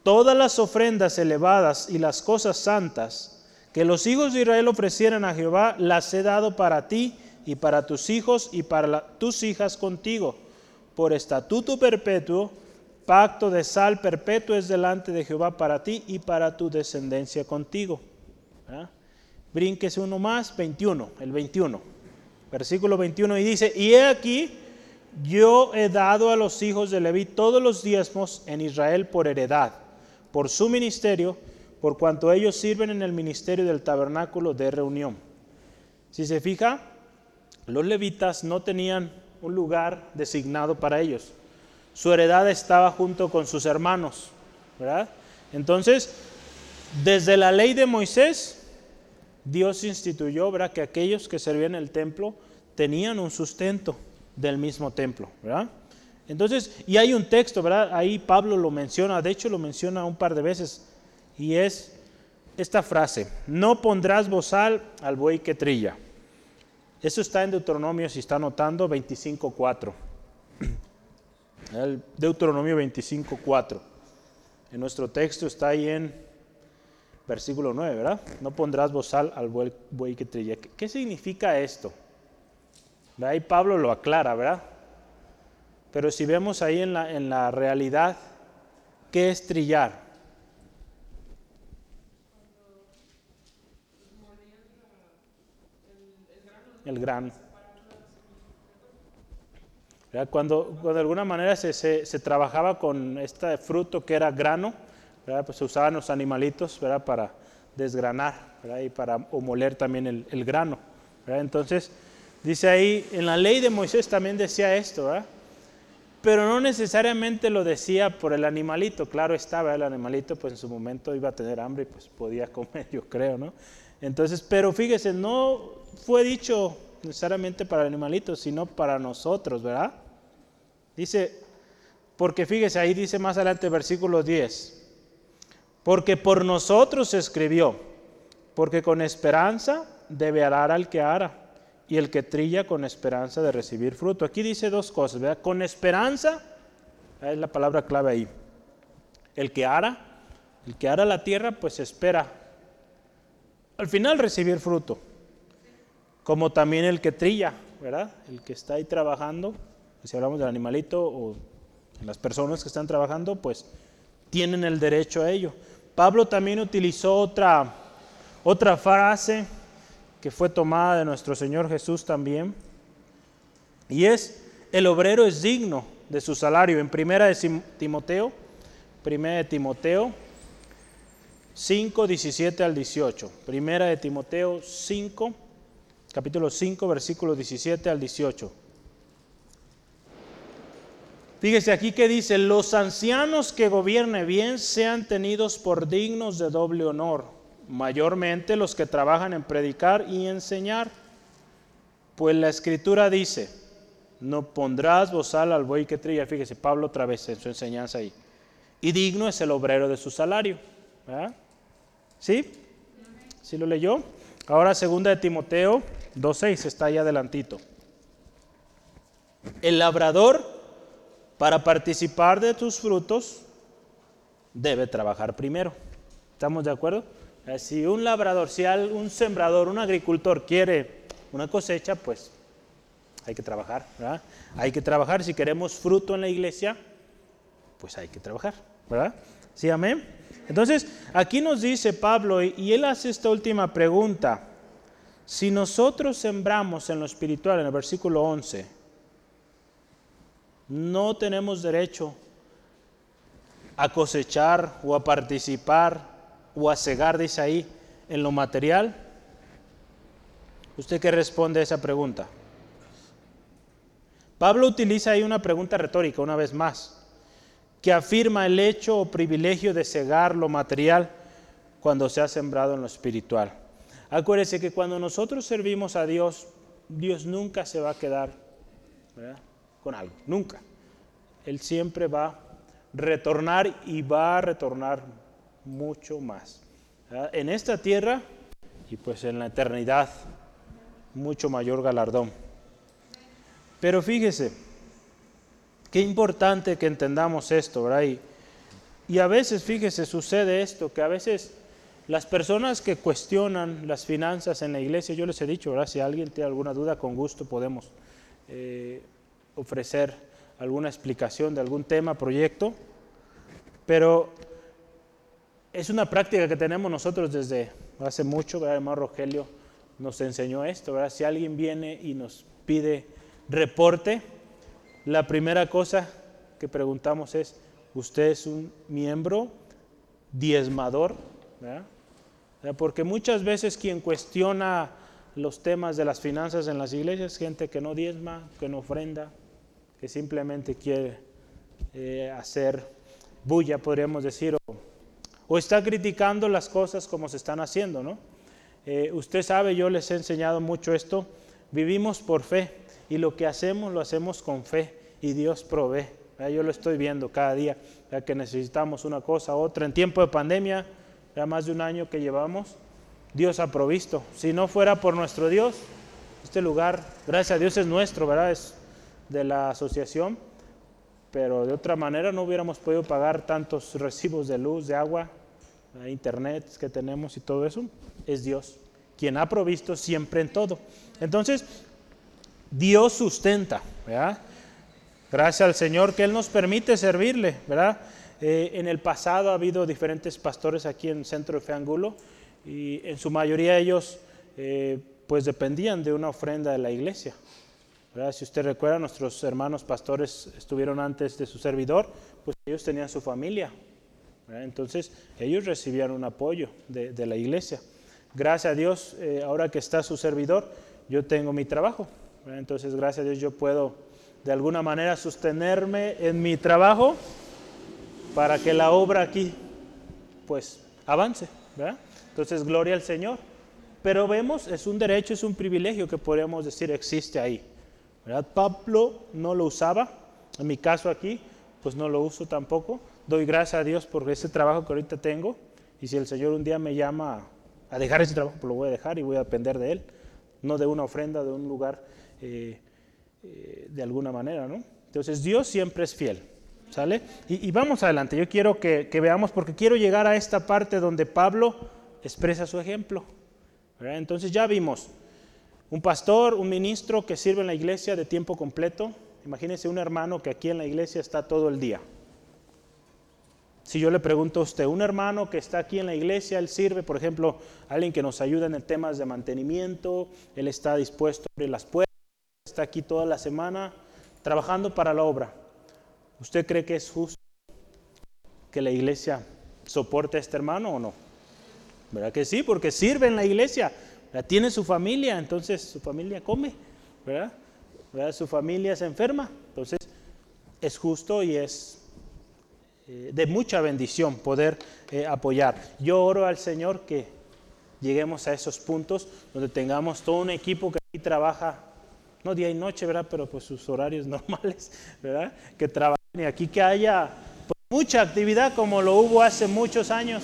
Todas las ofrendas elevadas y las cosas santas que los hijos de Israel ofrecieran a Jehová, las he dado para ti y para tus hijos y para tus hijas contigo, por estatuto perpetuo, pacto de sal perpetuo es delante de Jehová para ti y para tu descendencia contigo. ¿Ah? Uno más, 21, el 21. Versículo 21 y dice, y he aquí, yo he dado a los hijos de Leví todos los diezmos en Israel por heredad, por su ministerio, por cuanto ellos sirven en el ministerio del tabernáculo de reunión. Si se fija, los levitas no tenían un lugar designado para ellos. Su heredad estaba junto con sus hermanos, ¿verdad? Entonces, desde la ley de Moisés, Dios instituyó, ¿verdad? Que aquellos que servían el templo tenían un sustento del mismo templo, ¿verdad? Entonces, y hay un texto, ¿verdad? Ahí Pablo lo menciona, de hecho lo menciona un par de veces, y es esta frase, no pondrás bozal al buey que trilla. Eso está en Deuteronomio, si está anotando, 25.4. El Deuteronomio 25.4. En nuestro texto está ahí en versículo 9, ¿verdad? No pondrás bozal al buey, que trilla. ¿Qué, significa esto? Ahí Pablo lo aclara, ¿verdad? Pero si vemos ahí en la, en la realidad, ¿qué es trillar? el grano. Cuando, de alguna manera se, trabajaba con este fruto que era grano, pues se usaban los animalitos para desgranar y para moler también el, el grano. Entonces, dice ahí, en la ley de Moisés también decía esto, pero no necesariamente lo decía por el animalito, claro estaba, el animalito pues en su momento iba a tener hambre y pues podía comer, yo creo, ¿no? Entonces, pero fíjese, no fue dicho necesariamente para el animalito, sino para nosotros, ¿verdad? Dice, porque fíjese, ahí dice más adelante versículo 10, porque por nosotros se escribió, porque con esperanza debe arar al que ara, y el que trilla con esperanza de recibir fruto. Aquí dice dos cosas. Con esperanza, es la palabra clave ahí. El que ara, el que ara la tierra, pues espera al final recibir fruto como también el que trilla, ¿verdad? El que está ahí trabajando, si hablamos del animalito o las personas que están trabajando, pues tienen el derecho a ello. Pablo también utilizó otra, otra frase que fue tomada de nuestro Señor Jesús también, y es, el obrero es digno de su salario. En primera de Timoteo, primera de Timoteo 5, 17 al 18. Primera de Timoteo 5, capítulo 5, versículos 17 al 18. Fíjese aquí que dice, los ancianos que gobierne bien sean tenidos por dignos de doble honor, mayormente los que trabajan en predicar y enseñar. Pues la escritura dice, no pondrás bozal al buey que trilla, fíjese Pablo otra vez en su enseñanza ahí. Y digno es el obrero de su salario. ¿Sí? ¿Sí lo leyó? Ahora segunda de Timoteo 2.6 está ahí adelantito. El labrador, para participar de tus frutos, debe trabajar primero. ¿Estamos de acuerdo? Eh, si un labrador, si un sembrador, un agricultor quiere una cosecha, pues hay que trabajar. ¿verdad? Hay que trabajar. Si queremos fruto en la iglesia, pues hay que trabajar. ¿Verdad? ¿Sí, amén? Entonces, aquí nos dice Pablo, y él hace esta última pregunta. Si nosotros sembramos en lo espiritual, en el versículo 11, no tenemos derecho a cosechar o a participar o a cegar, dice ahí, en lo material. ¿Usted qué responde a esa pregunta? Pablo utiliza ahí una pregunta retórica una vez más, que afirma el hecho o privilegio de cegar lo material cuando se ha sembrado en lo espiritual. Acuérdese que cuando nosotros servimos a Dios, Dios nunca se va a quedar con algo, nunca. Él siempre va a retornar y va a retornar mucho más. En esta tierra y pues en la eternidad, mucho mayor galardón. Pero fíjese, qué importante que entendamos esto, ¿verdad? Y, a veces, fíjese, sucede esto, que a veces las personas que cuestionan las finanzas en la iglesia, yo les he dicho, si alguien tiene alguna duda, con gusto podemos eh, ofrecer alguna explicación de algún tema, proyecto, pero es una práctica que tenemos nosotros desde hace mucho, ¿verdad? hermano Rogelio nos enseñó esto, ¿verdad? si alguien viene y nos pide reporte, la primera cosa que preguntamos es, ¿usted es un miembro diezmador? ¿verdad? Porque muchas veces quien cuestiona los temas de las finanzas en las iglesias es gente que no diezma, que no ofrenda, simplemente quiere eh, hacer bulla, podríamos decir, o, está criticando las cosas como se están haciendo, ¿no? Eh, usted sabe, yo les he enseñado mucho esto, vivimos por fe y lo que hacemos lo hacemos con fe y Dios provee. Yo lo estoy viendo cada día, ya que necesitamos una cosa, otra. En tiempo de pandemia, ya más de un año que llevamos, Dios ha provisto. Si no fuera por nuestro Dios, este lugar, gracias a Dios es nuestro, ¿verdad? De la asociación, pero de otra manera no hubiéramos podido pagar tantos recibos de luz, de agua, de internet que tenemos y todo eso. Es Dios quien ha provisto siempre en todo. Entonces, Dios sustenta, ¿verdad? Gracias al Señor que Él nos permite servirle, ¿verdad? Eh, en el pasado ha habido diferentes pastores aquí en Centro de Feangulo y en su mayoría ellos eh, pues dependían de una ofrenda de la iglesia. Si usted recuerda, nuestros hermanos pastores estuvieron antes de su servidor, pues ellos tenían su familia. Entonces ellos recibían un apoyo de, la iglesia. Gracias a Dios, eh, ahora que está su servidor, yo tengo mi trabajo. Entonces gracias a Dios yo puedo de alguna manera sostenerme en mi trabajo para que la obra aquí pues avance. Entonces, gloria al Señor. Pero vemos, es un derecho, es un privilegio que podríamos decir existe ahí. ¿Verdad? Pablo no lo usaba, en mi caso aquí, pues no lo uso tampoco. Doy gracias a Dios por ese trabajo que ahorita tengo. Y si el Señor un día me llama a dejar ese trabajo, pues lo voy a dejar y voy a depender de Él, no de una ofrenda, de un lugar eh, eh, de alguna manera, ¿no? Entonces Dios siempre es fiel. ¿Sale? Y, vamos adelante, yo quiero que, veamos, porque quiero llegar a esta parte donde Pablo expresa su ejemplo. Entonces ya vimos un pastor, un ministro que sirve en la iglesia de tiempo completo. Imagínense un hermano que aquí en la iglesia está todo el día. Si yo le pregunto a usted, un hermano que está aquí en la iglesia, él sirve, por ejemplo, alguien que nos ayuda en temas de mantenimiento, él está dispuesto a abrir las puertas, está aquí toda la semana trabajando para la obra. ¿Usted cree que es justo que la iglesia soporte a este hermano o no? ¿Verdad que sí? Porque sirve en la iglesia, tiene su familia, entonces su familia come, ¿verdad? Su familia se enferma, entonces es justo y es eh, de mucha bendición poder eh, apoyar. Yo oro al Señor que lleguemos a esos puntos donde tengamos todo un equipo que aquí trabaja, no día y noche, ¿verdad? Pero pues sus horarios normales, ¿verdad? Que trabaja y aquí que haya pues, mucha actividad como lo hubo hace muchos años.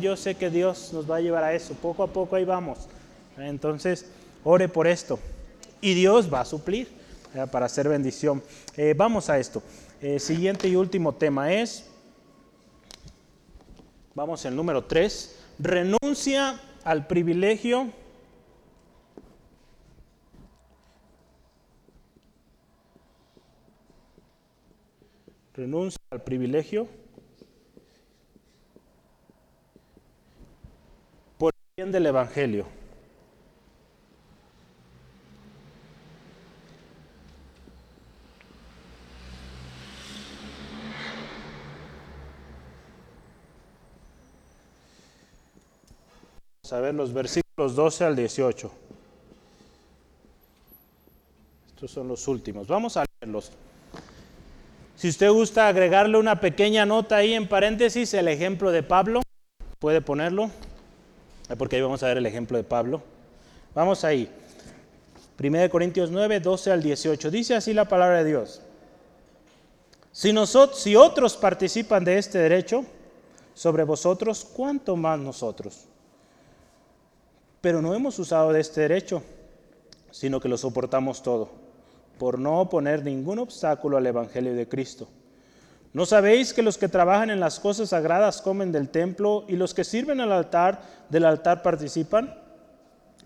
Yo sé que Dios nos va a llevar a eso, poco a poco ahí vamos. Entonces, ore por esto y Dios va a suplir para hacer bendición. Eh, vamos a esto. Eh, siguiente y último tema es, vamos al número 3, renuncia al privilegio renuncia al privilegio por el bien del Evangelio. Vamos a ver los versículos 12 al 18. Estos son los últimos. Vamos a leerlos. Si usted gusta agregarle una pequeña nota ahí en paréntesis, el ejemplo de Pablo, puede ponerlo, porque ahí vamos a ver el ejemplo de Pablo. Vamos ahí. 1 Corintios 9, 12 al 18. Dice así la palabra de Dios. Si, nosotros, si otros participan de este derecho sobre vosotros, ¿cuánto más nosotros? Pero no hemos usado de este derecho, sino que lo soportamos todo, por no oponer ningún obstáculo al Evangelio de Cristo. ¿No sabéis que los que trabajan en las cosas sagradas comen del templo y los que sirven al altar del altar participan?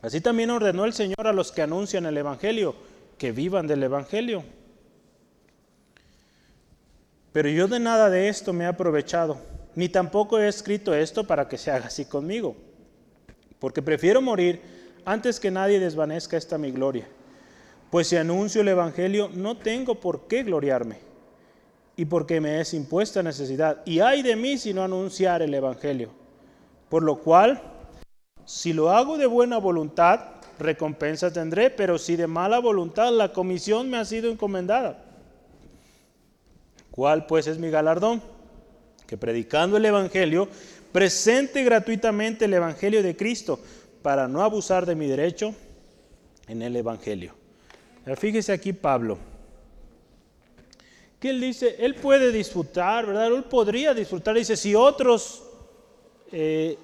Así también ordenó el Señor a los que anuncian el Evangelio, que vivan del Evangelio. Pero yo de nada de esto me he aprovechado, ni tampoco he escrito esto para que se haga así conmigo, porque prefiero morir antes que nadie desvanezca esta mi gloria. Pues si anuncio el Evangelio, no tengo por qué gloriarme, y porque me es impuesta necesidad. Y hay de mí si no anunciar el Evangelio. Por lo cual, si lo hago de buena voluntad, recompensa tendré, pero si de mala voluntad, la comisión me ha sido encomendada. ¿Cuál pues es mi galardón? Que predicando el Evangelio, presente gratuitamente el Evangelio de Cristo para no abusar de mi derecho en el Evangelio. Fíjese aquí Pablo, él dice, él puede disfrutar, ¿verdad? Él podría disfrutar, dice, si otros eh,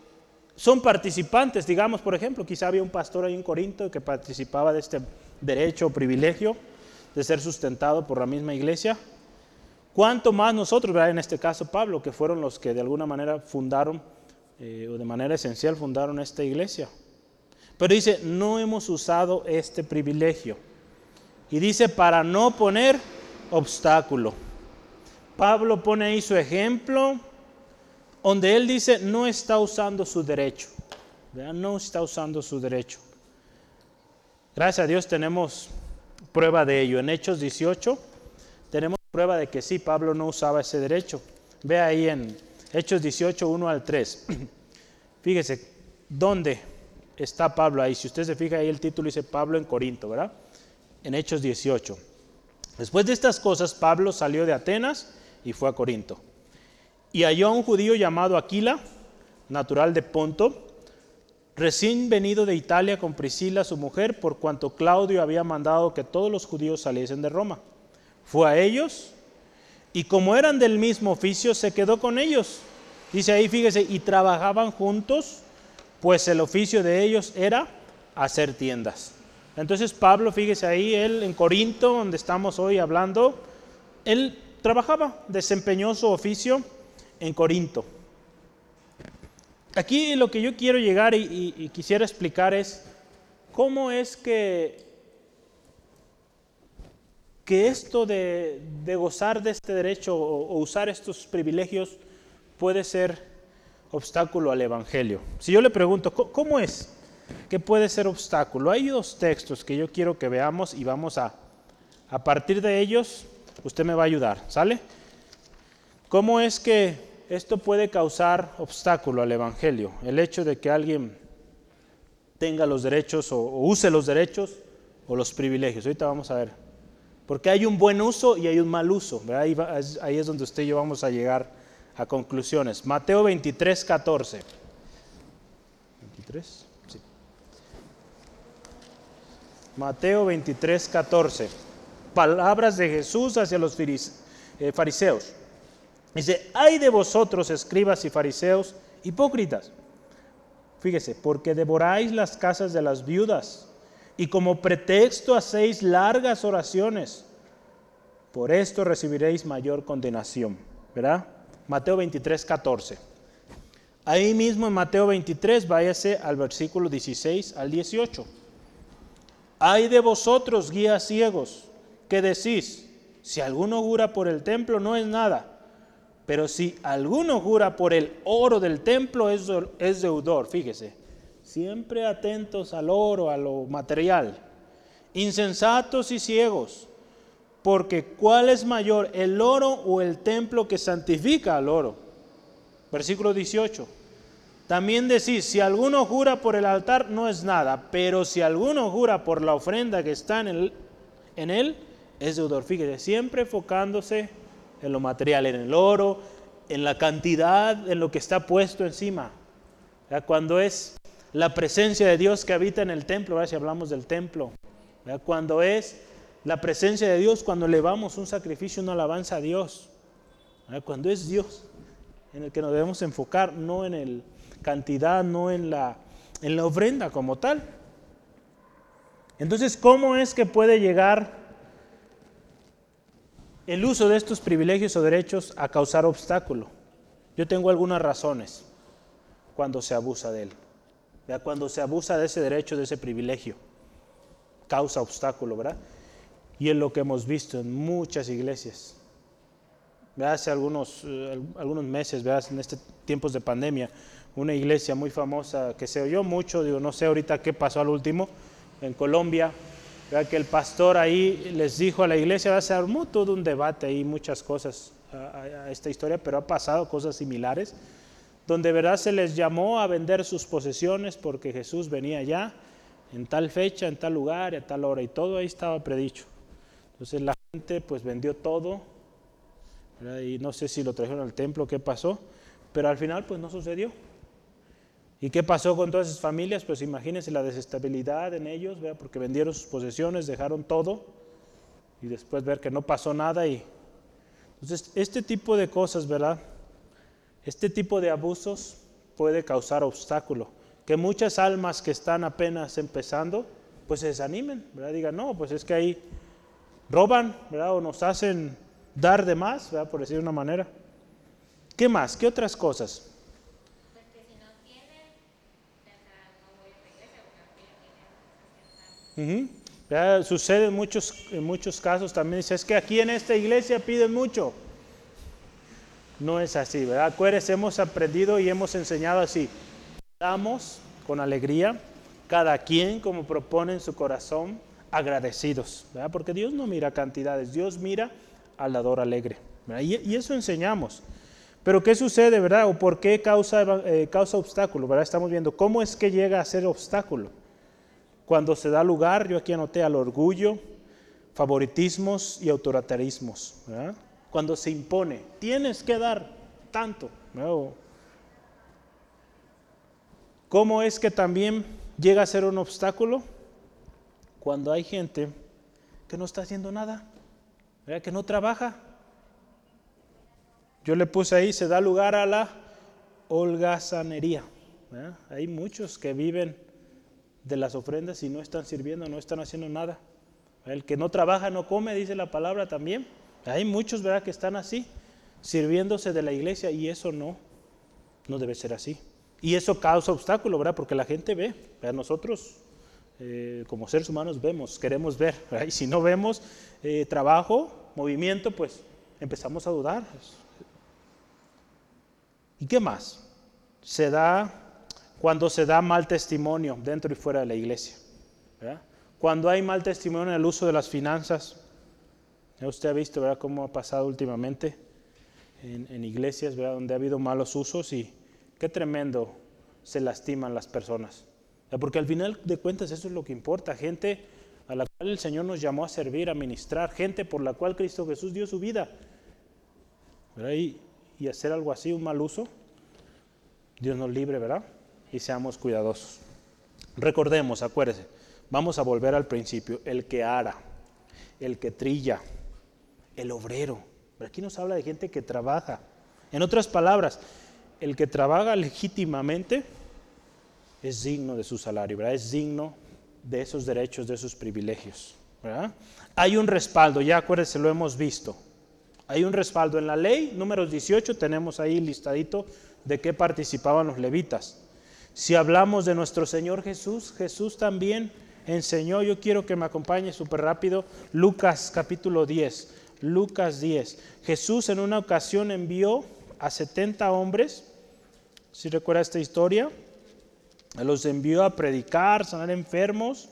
son participantes, digamos, por ejemplo, quizá había un pastor ahí en Corinto que participaba de este derecho o privilegio de ser sustentado por la misma iglesia. ¿Cuánto más nosotros, ¿verdad? en este caso Pablo, que fueron los que de alguna manera fundaron, eh, o de manera esencial fundaron esta iglesia? Pero dice, no hemos usado este privilegio. Y dice, para no poner obstáculo. Pablo pone ahí su ejemplo, donde él dice no está usando su derecho. No está usando su derecho. Gracias a Dios tenemos prueba de ello. En Hechos 18 tenemos prueba de que sí, Pablo no usaba ese derecho. Ve ahí en Hechos 18, 1 al 3. Fíjese, ¿dónde está Pablo ahí? Si usted se fija ahí el título dice Pablo en Corinto, ¿verdad? En Hechos 18. Después de estas cosas, Pablo salió de Atenas y fue a Corinto. Y halló a un judío llamado Aquila, natural de Ponto, recién venido de Italia con Priscila, su mujer, por cuanto Claudio había mandado que todos los judíos saliesen de Roma. Fue a ellos y como eran del mismo oficio, se quedó con ellos. Dice ahí, fíjese, y trabajaban juntos, pues el oficio de ellos era hacer tiendas. Entonces Pablo, fíjese ahí, él en Corinto, donde estamos hoy hablando, él trabajaba, desempeñó su oficio en Corinto. Aquí lo que yo quiero llegar y, quisiera explicar es cómo es que, que esto de, gozar de este derecho o, o usar estos privilegios puede ser obstáculo al Evangelio. Si yo le pregunto, ¿cómo es? Que puede ser obstáculo. Hay dos textos que yo quiero que veamos y vamos a, a partir de ellos, usted me va a ayudar, ¿sale? ¿Cómo es que esto puede causar obstáculo al Evangelio? El hecho de que alguien tenga los derechos o, use los derechos o los privilegios. Ahorita vamos a ver. Porque hay un buen uso y hay un mal uso. Ahí, ahí, es donde usted y yo vamos a llegar a conclusiones. Mateo 23, 14. 23. Mateo 23, 14. Palabras de Jesús hacia los eh, fariseos. Dice, hay de vosotros, escribas y fariseos, hipócritas. Fíjese, porque devoráis las casas de las viudas y como pretexto hacéis largas oraciones. Por esto recibiréis mayor condenación. ¿Verdad? Mateo 23, 14. Ahí mismo en Mateo 23, váyase al versículo 16 al 18. Hay de vosotros, guías ciegos, que decís, si alguno jura por el templo no es nada, pero si alguno jura por el oro del templo es, deudor, fíjese, siempre atentos al oro, a lo material, insensatos y ciegos, porque ¿cuál es mayor, el oro o el templo que santifica al oro? Versículo 18. También decís, si alguno jura por el altar no es nada, pero si alguno jura por la ofrenda que está en, él, es deudor. Fíjese, siempre enfocándose en lo material, en el oro, en la cantidad, en lo que está puesto encima. Cuando es la presencia de Dios que habita en el templo, ¿verdad? si hablamos del templo, cuando es la presencia de Dios, cuando elevamos un sacrificio, una alabanza a Dios, cuando es Dios en el que nos debemos enfocar, no en la cantidad, no en la, en la ofrenda como tal. Entonces, ¿cómo es que puede llegar el uso de estos privilegios o derechos a causar obstáculo? Yo tengo algunas razones cuando se abusa de él. Cuando se abusa de ese derecho, de ese privilegio, causa obstáculo, ¿verdad? Y es lo que hemos visto en muchas iglesias. Hace algunos, eh, algunos meses, en estos tiempos de pandemia, una iglesia muy famosa que se oyó mucho, digo, no sé ahorita qué pasó al último, en Colombia, que el pastor ahí les dijo a la iglesia, se armó todo un debate y muchas cosas a, a, esta historia, pero ha pasado cosas similares, donde verdad se les llamó a vender sus posesiones porque Jesús venía ya en tal fecha, en tal lugar, a tal hora, y todo ahí estaba predicho. Entonces la gente pues vendió todo, y no sé si lo trajeron al templo, qué pasó, pero al final pues no sucedió. ¿Y qué pasó con todas esas familias? Pues imagínense la desestabilidad en ellos, porque vendieron sus posesiones, dejaron todo y después ver que no pasó nada. Y... Entonces, este tipo de cosas, ¿verdad? Este tipo de abusos puede causar obstáculo. Que muchas almas que están apenas empezando, pues se desanimen, ¿verdad? Digan, no, pues es que ahí roban, ¿verdad? O nos hacen dar de más, ¿verdad? por decir de una manera. ¿Qué más? ¿Qué otras cosas? Sucede en muchos, en muchos casos también, dice, es que aquí en esta iglesia piden mucho. No es así, ¿verdad? Acuérdense, hemos aprendido y hemos enseñado así. Damos con alegría, cada quien como propone en su corazón, agradecidos, ¿verdad? Porque Dios no mira cantidades, Dios mira al dador alegre. Y, eso enseñamos. Pero ¿qué sucede, verdad? ¿O por qué causa, eh, causa obstáculo? ¿verdad? Estamos viendo cómo es que llega a ser obstáculo. Cuando se da lugar, yo aquí anoté al orgullo, favoritismos y autoritarismos. Cuando se impone, tienes que dar tanto. ¿Cómo es que también llega a ser un obstáculo? Cuando hay gente que no está haciendo nada que no trabaja. Yo le puse ahí, se da lugar a la holgazanería. Hay muchos que viven de las ofrendas y no están sirviendo, no están haciendo nada. El que no trabaja no come, dice la palabra también. Hay muchos, ¿verdad?, que están así, sirviéndose de la iglesia y eso no, no debe ser así. Y eso causa obstáculo, ¿verdad? Porque la gente ve, nosotros eh, como seres humanos vemos, queremos ver, y si no vemos eh, trabajo, movimiento, pues empezamos a dudar. ¿Y qué más? Se da cuando se da mal testimonio dentro y fuera de la iglesia. Cuando hay mal testimonio en el uso de las finanzas, usted ha visto ¿verdad? cómo ha pasado últimamente en, iglesias ¿verdad? donde ha habido malos usos y qué tremendo se lastiman las personas. Porque al final de cuentas eso es lo que importa, gente a la cual el Señor nos llamó a servir, a ministrar, gente por la cual Cristo Jesús dio su vida. Y, y hacer algo así, un mal uso, Dios nos libre, ¿verdad? Y seamos cuidadosos. Recordemos, acuérdense, vamos a volver al principio, el que ara, el que trilla, el obrero. Pero aquí nos habla de gente que trabaja. En otras palabras, el que trabaja legítimamente es digno de su salario, ¿verdad? Es digno de esos derechos, de esos privilegios. Hay un respaldo, ya acuérdense, lo hemos visto. Hay un respaldo en la ley, números 18, tenemos ahí listadito de qué participaban los levitas. Si hablamos de nuestro Señor Jesús, Jesús también enseñó, yo quiero que me acompañe súper rápido, Lucas capítulo 10. Lucas 10. Jesús en una ocasión envió a 70 hombres, si recuerda esta historia, los envió a predicar, sanar enfermos.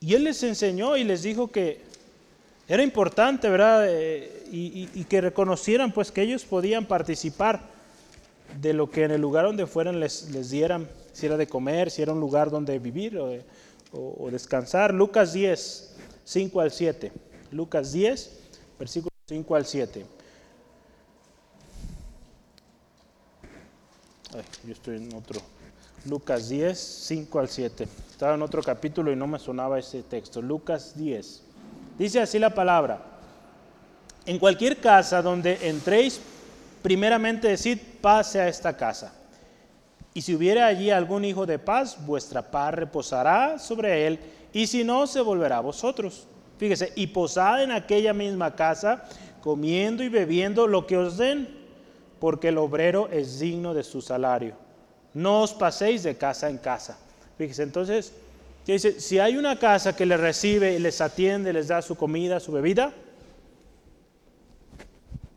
Y él les enseñó y les dijo que era importante, ¿verdad? Eh, y, que reconocieran pues que ellos podían participar de lo que en el lugar donde fueran les, les dieran, si era de comer, si era un lugar donde vivir o, o descansar. Lucas 10, 5 al 7. Lucas 10, versículos 5 al 7. Ay, yo estoy en otro. Lucas 10, 5 al 7. Estaba en otro capítulo y no me sonaba ese texto. Lucas 10. Dice así la palabra. En cualquier casa donde entréis, primeramente decid, pase a esta casa. Y si hubiera allí algún hijo de paz, vuestra paz reposará sobre él, y si no, se volverá a vosotros. Fíjese, y posad en aquella misma casa, comiendo y bebiendo lo que os den, porque el obrero es digno de su salario. No os paséis de casa en casa. Fíjese, entonces, dice, si hay una casa que les recibe les atiende, les da su comida, su bebida,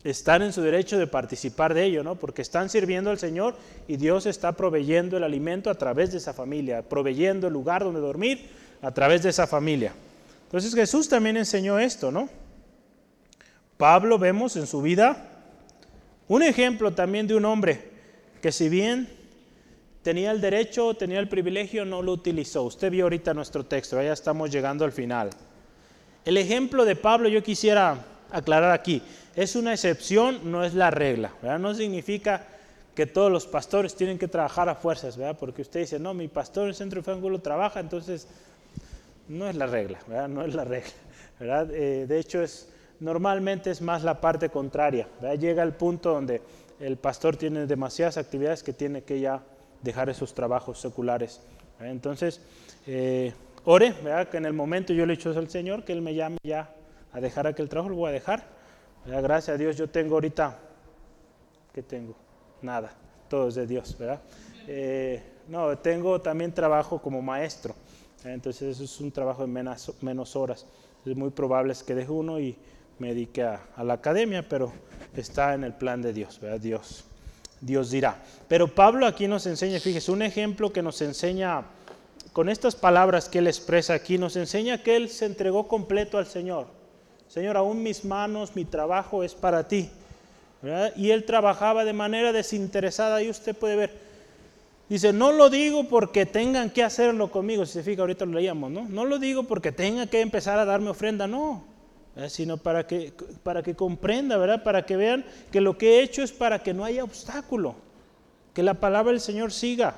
están en su derecho de participar de ello, ¿no? Porque están sirviendo al Señor y Dios está proveyendo el alimento a través de esa familia, proveyendo el lugar donde dormir a través de esa familia. Entonces Jesús también enseñó esto, ¿no? Pablo vemos en su vida un ejemplo también de un hombre que si bien tenía el derecho, tenía el privilegio, no lo utilizó. Usted vio ahorita nuestro texto, ya estamos llegando al final. El ejemplo de Pablo yo quisiera aclarar aquí es una excepción, no es la regla. No significa que todos los pastores tienen que trabajar a fuerzas, ¿verdad? porque usted dice, no, mi pastor en el centro de ángulo trabaja, entonces no es la regla, ¿verdad? no es la regla. ¿verdad? Eh, de hecho, es, normalmente es más la parte contraria. Llega el punto donde el pastor tiene demasiadas actividades que tiene que ya dejar esos trabajos seculares. Entonces, eh, ore, ¿verdad? que en el momento yo le he dicho al Señor que Él me llame ya a dejar aquel trabajo, lo voy a dejar Gracias a Dios yo tengo ahorita, ¿qué tengo? Nada, todo es de Dios, ¿verdad? Eh, no, tengo también trabajo como maestro, entonces eso es un trabajo de menos, horas. Es muy probable que deje uno y me dedique a, la academia, pero está en el plan de Dios, ¿verdad? Dios, Dios dirá. Pero Pablo aquí nos enseña, fíjese, un ejemplo que nos enseña, con estas palabras que él expresa aquí, nos enseña que él se entregó completo al Señor. Señor, aún mis manos, mi trabajo es para ti. Y él trabajaba de manera desinteresada y usted puede ver. Dice, no lo digo porque tengan que hacerlo conmigo, si se fija, ahorita lo leíamos, ¿no? No lo digo porque tengan que empezar a darme ofrenda, no, sino para que, para que comprenda, ¿verdad? Para que vean que lo que he hecho es para que no haya obstáculo, que la palabra del Señor siga.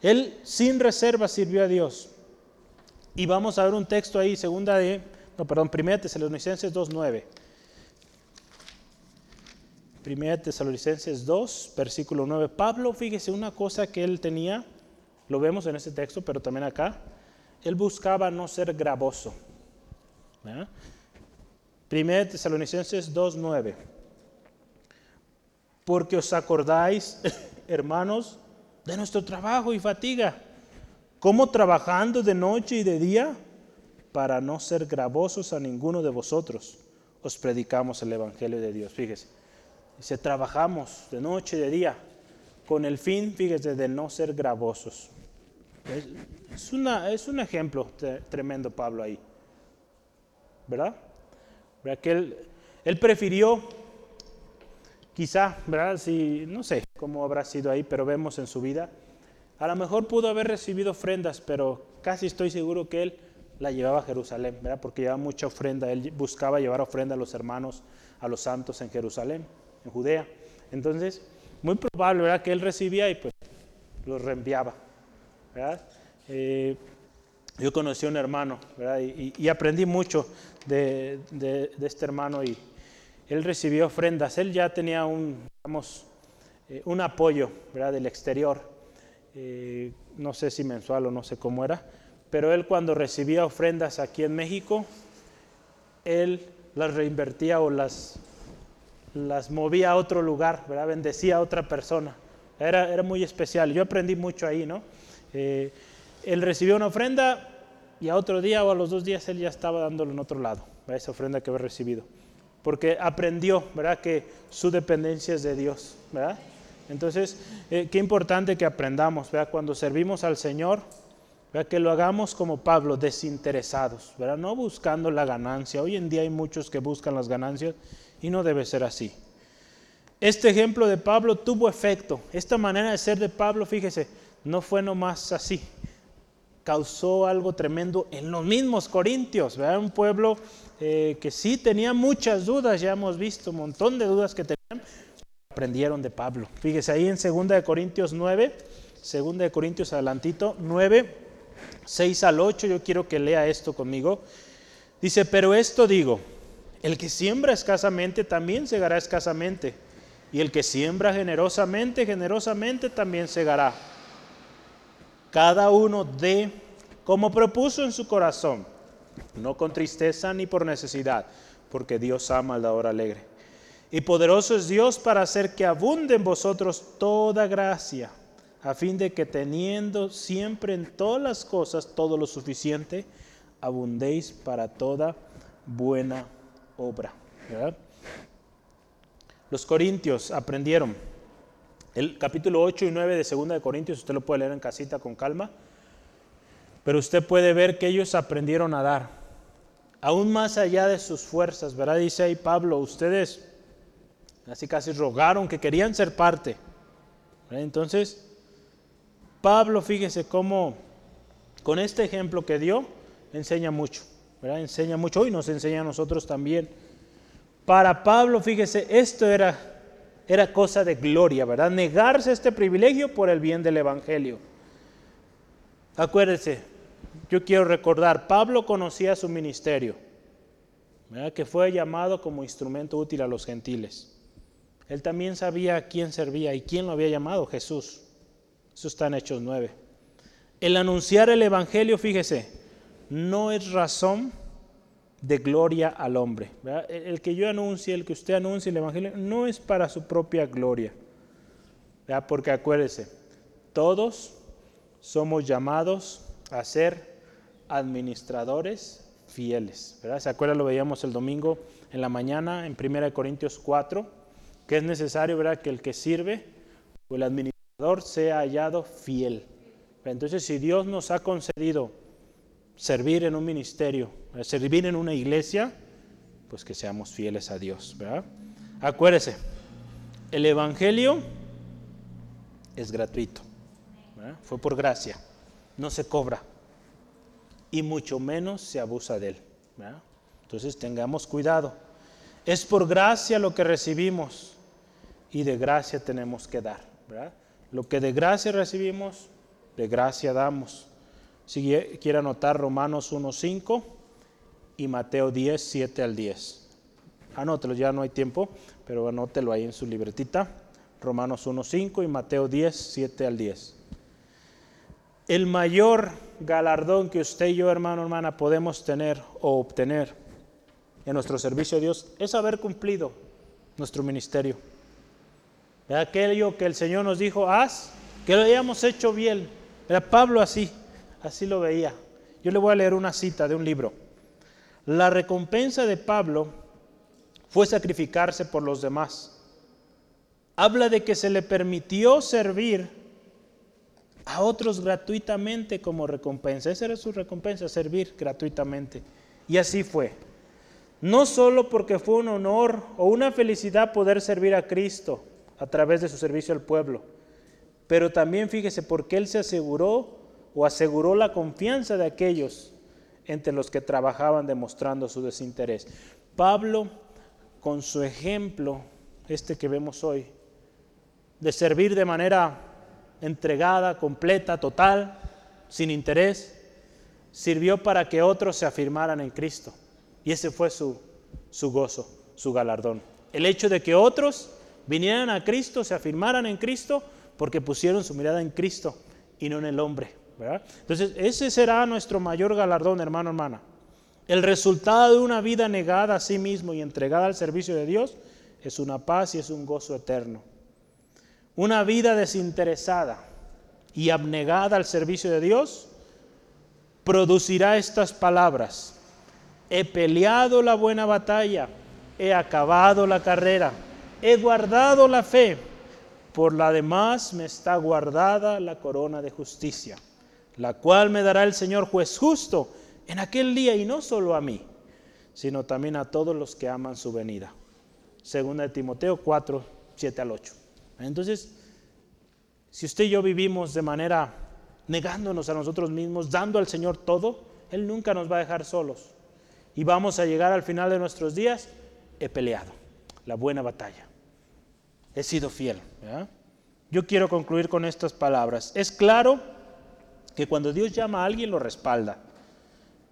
Él sin reserva sirvió a Dios. Y vamos a ver un texto ahí, segunda de no, perdón, 1 Tesalonicenses 2.9. 1 Tesalonicenses 2, versículo 9. Pablo, fíjese, una cosa que él tenía, lo vemos en ese texto, pero también acá, él buscaba no ser gravoso. 1 Tesalonicenses 2.9. Porque os acordáis, hermanos, de nuestro trabajo y fatiga, como trabajando de noche y de día para no ser gravosos a ninguno de vosotros, os predicamos el Evangelio de Dios. Fíjese, dice, trabajamos de noche y de día con el fin, fíjese, de no ser gravosos. Es, una, es un ejemplo tremendo Pablo ahí, ¿verdad? Que él, él prefirió, quizá, ¿verdad? Si, no sé cómo habrá sido ahí, pero vemos en su vida, a lo mejor pudo haber recibido ofrendas, pero casi estoy seguro que él la llevaba a Jerusalén, ¿verdad? Porque llevaba mucha ofrenda. Él buscaba llevar ofrenda a los hermanos, a los santos en Jerusalén, en Judea. Entonces, muy probable, ¿verdad? Que él recibía y pues los reenviaba, ¿verdad? Eh, yo conocí a un hermano, ¿verdad? Y, aprendí mucho de, este hermano y él recibió ofrendas. Él ya tenía un, digamos, eh, un apoyo, ¿verdad? Del exterior. Eh, no sé si mensual o no sé cómo era, pero él cuando recibía ofrendas aquí en México, él las reinvertía o las, las movía a otro lugar, ¿verdad? bendecía a otra persona. Era, era muy especial. Yo aprendí mucho ahí, ¿no? Eh, él recibió una ofrenda y a otro día o a los dos días él ya estaba dándolo en otro lado, esa ofrenda que había recibido. Porque aprendió, ¿verdad? Que su dependencia es de Dios, ¿verdad? Entonces, eh, qué importante que aprendamos, ¿verdad? Cuando servimos al Señor, que lo hagamos como Pablo, desinteresados, ¿verdad? no buscando la ganancia. Hoy en día hay muchos que buscan las ganancias y no debe ser así. Este ejemplo de Pablo tuvo efecto. Esta manera de ser de Pablo, fíjese, no fue nomás así. Causó algo tremendo en los mismos corintios, ¿verdad? un pueblo eh, que sí tenía muchas dudas, ya hemos visto un montón de dudas que tenían, aprendieron de Pablo. Fíjese ahí en 2 de Corintios 9, 2 de Corintios adelantito 9, 6 al 8, yo quiero que lea esto conmigo. Dice, pero esto digo, el que siembra escasamente también segará escasamente, y el que siembra generosamente, generosamente también segará. Cada uno de como propuso en su corazón, no con tristeza ni por necesidad, porque Dios ama al dador alegre. Y poderoso es Dios para hacer que abunde en vosotros toda gracia, a fin de que teniendo siempre en todas las cosas todo lo suficiente, abundéis para toda buena obra. Los corintios aprendieron. El capítulo 8 y 9 de 2 de Corintios, usted lo puede leer en casita con calma, pero usted puede ver que ellos aprendieron a dar, aún más allá de sus fuerzas, ¿verdad? Dice ahí Pablo, ustedes Así casi rogaron que querían ser parte. Entonces, Pablo, fíjese cómo con este ejemplo que dio, enseña mucho. ¿verdad? Enseña mucho y nos enseña a nosotros también. Para Pablo, fíjese, esto era, era cosa de gloria, ¿verdad? Negarse este privilegio por el bien del Evangelio. Acuérdese, yo quiero recordar, Pablo conocía su ministerio, ¿verdad? que fue llamado como instrumento útil a los gentiles. Él también sabía a quién servía y quién lo había llamado, Jesús. Eso está en Hechos 9. El anunciar el Evangelio, fíjese, no es razón de gloria al hombre. El que yo anuncie, el que usted anuncie el Evangelio, no es para su propia gloria. Porque acuérdese, todos somos llamados a ser administradores fieles. ¿Se acuerda? Lo veíamos el domingo en la mañana en 1 Corintios 4 que es necesario ¿verdad? que el que sirve o el administrador sea hallado fiel. Entonces, si Dios nos ha concedido servir en un ministerio, servir en una iglesia, pues que seamos fieles a Dios. ¿verdad? Acuérdese, el Evangelio es gratuito, fue por gracia, no se cobra y mucho menos se abusa de él. Entonces tengamos cuidado. Es por gracia lo que recibimos y de gracia tenemos que dar. Lo que de gracia recibimos, de gracia damos. Si quiere anotar Romanos 1.5 y Mateo 10, 7 al 10. Anótelo, ya no hay tiempo, pero anótelo ahí en su libretita. Romanos 1.5 y Mateo 10, 7 al 10. El mayor galardón que usted y yo, hermano, hermana, podemos tener o obtener en nuestro servicio a Dios es haber cumplido nuestro ministerio aquello que el Señor nos dijo, haz, que lo hayamos hecho bien. Era Pablo así, así lo veía. Yo le voy a leer una cita de un libro. La recompensa de Pablo fue sacrificarse por los demás. Habla de que se le permitió servir a otros gratuitamente como recompensa. Esa era su recompensa, servir gratuitamente. Y así fue. No solo porque fue un honor o una felicidad poder servir a Cristo, a través de su servicio al pueblo. Pero también fíjese porque él se aseguró o aseguró la confianza de aquellos entre los que trabajaban demostrando su desinterés. Pablo, con su ejemplo, este que vemos hoy, de servir de manera entregada, completa, total, sin interés, sirvió para que otros se afirmaran en Cristo. Y ese fue su, su gozo, su galardón. El hecho de que otros vinieran a Cristo, se afirmaran en Cristo, porque pusieron su mirada en Cristo y no en el hombre. Entonces, ese será nuestro mayor galardón, hermano, hermana. El resultado de una vida negada a sí mismo y entregada al servicio de Dios es una paz y es un gozo eterno. Una vida desinteresada y abnegada al servicio de Dios producirá estas palabras. He peleado la buena batalla, he acabado la carrera he guardado la fe, por la demás me está guardada la corona de justicia, la cual me dará el Señor juez justo en aquel día y no solo a mí, sino también a todos los que aman su venida. Segunda de Timoteo 4, 7 al 8. Entonces, si usted y yo vivimos de manera negándonos a nosotros mismos, dando al Señor todo, Él nunca nos va a dejar solos. Y vamos a llegar al final de nuestros días, he peleado la buena batalla he sido fiel. Yo quiero concluir con estas palabras. Es claro que cuando Dios llama a alguien lo respalda.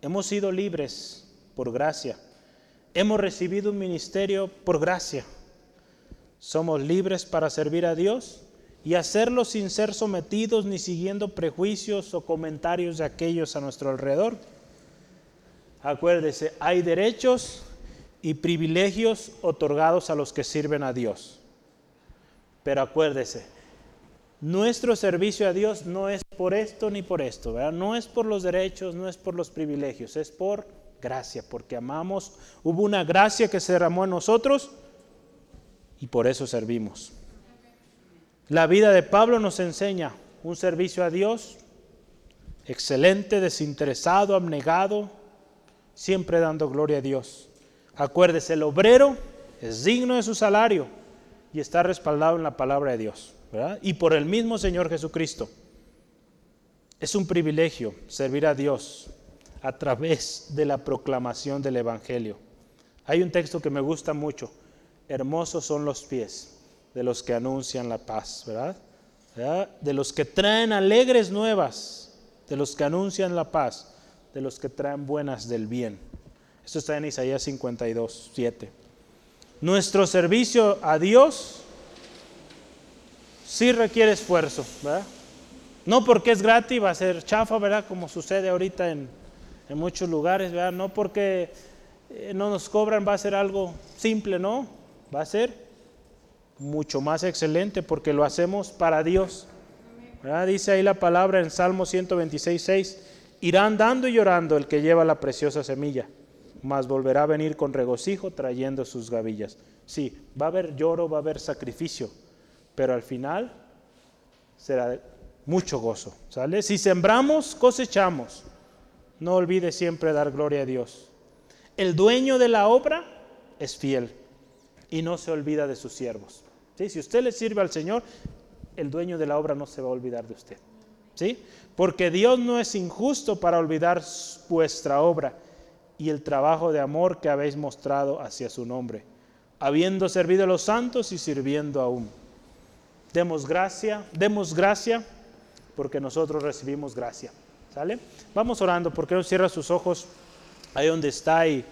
Hemos sido libres por gracia. Hemos recibido un ministerio por gracia. Somos libres para servir a Dios y hacerlo sin ser sometidos ni siguiendo prejuicios o comentarios de aquellos a nuestro alrededor. Acuérdese, hay derechos y privilegios otorgados a los que sirven a Dios. Pero acuérdese, nuestro servicio a Dios no es por esto ni por esto. No es por los derechos, no es por los privilegios, es por gracia, porque amamos, hubo una gracia que se derramó en nosotros y por eso servimos. La vida de Pablo nos enseña un servicio a Dios excelente, desinteresado, abnegado, siempre dando gloria a Dios. Acuérdese, el obrero es digno de su salario y está respaldado en la palabra de Dios, Y por el mismo Señor Jesucristo. Es un privilegio servir a Dios a través de la proclamación del Evangelio. Hay un texto que me gusta mucho. Hermosos son los pies de los que anuncian la paz, ¿verdad? De los que traen alegres nuevas, de los que anuncian la paz, de los que traen buenas del bien. Esto está en Isaías 52, 7. Nuestro servicio a Dios sí requiere esfuerzo, ¿verdad? No porque es gratis, va a ser chafa, ¿verdad? Como sucede ahorita en, en muchos lugares, ¿verdad? No porque eh, no nos cobran va a ser algo simple, ¿no? Va a ser mucho más excelente porque lo hacemos para Dios. Dice ahí la palabra en Salmo 126, 6, irán dando y llorando el que lleva la preciosa semilla, mas volverá a venir con regocijo trayendo sus gavillas. Sí, va a haber lloro, va a haber sacrificio, pero al final será mucho gozo, ¿sale? Si sembramos, cosechamos. No olvide siempre dar gloria a Dios. El dueño de la obra es fiel y no se olvida de sus siervos. ¿Sí? Si usted le sirve al Señor, el dueño de la obra no se va a olvidar de usted. ¿Sí? Porque Dios no es injusto para olvidar vuestra obra y el trabajo de amor que habéis mostrado hacia su nombre, habiendo servido a los santos y sirviendo aún. Demos gracia, demos gracia porque nosotros recibimos gracia. ¿Sale? Vamos orando, porque no cierra sus ojos ahí donde está y,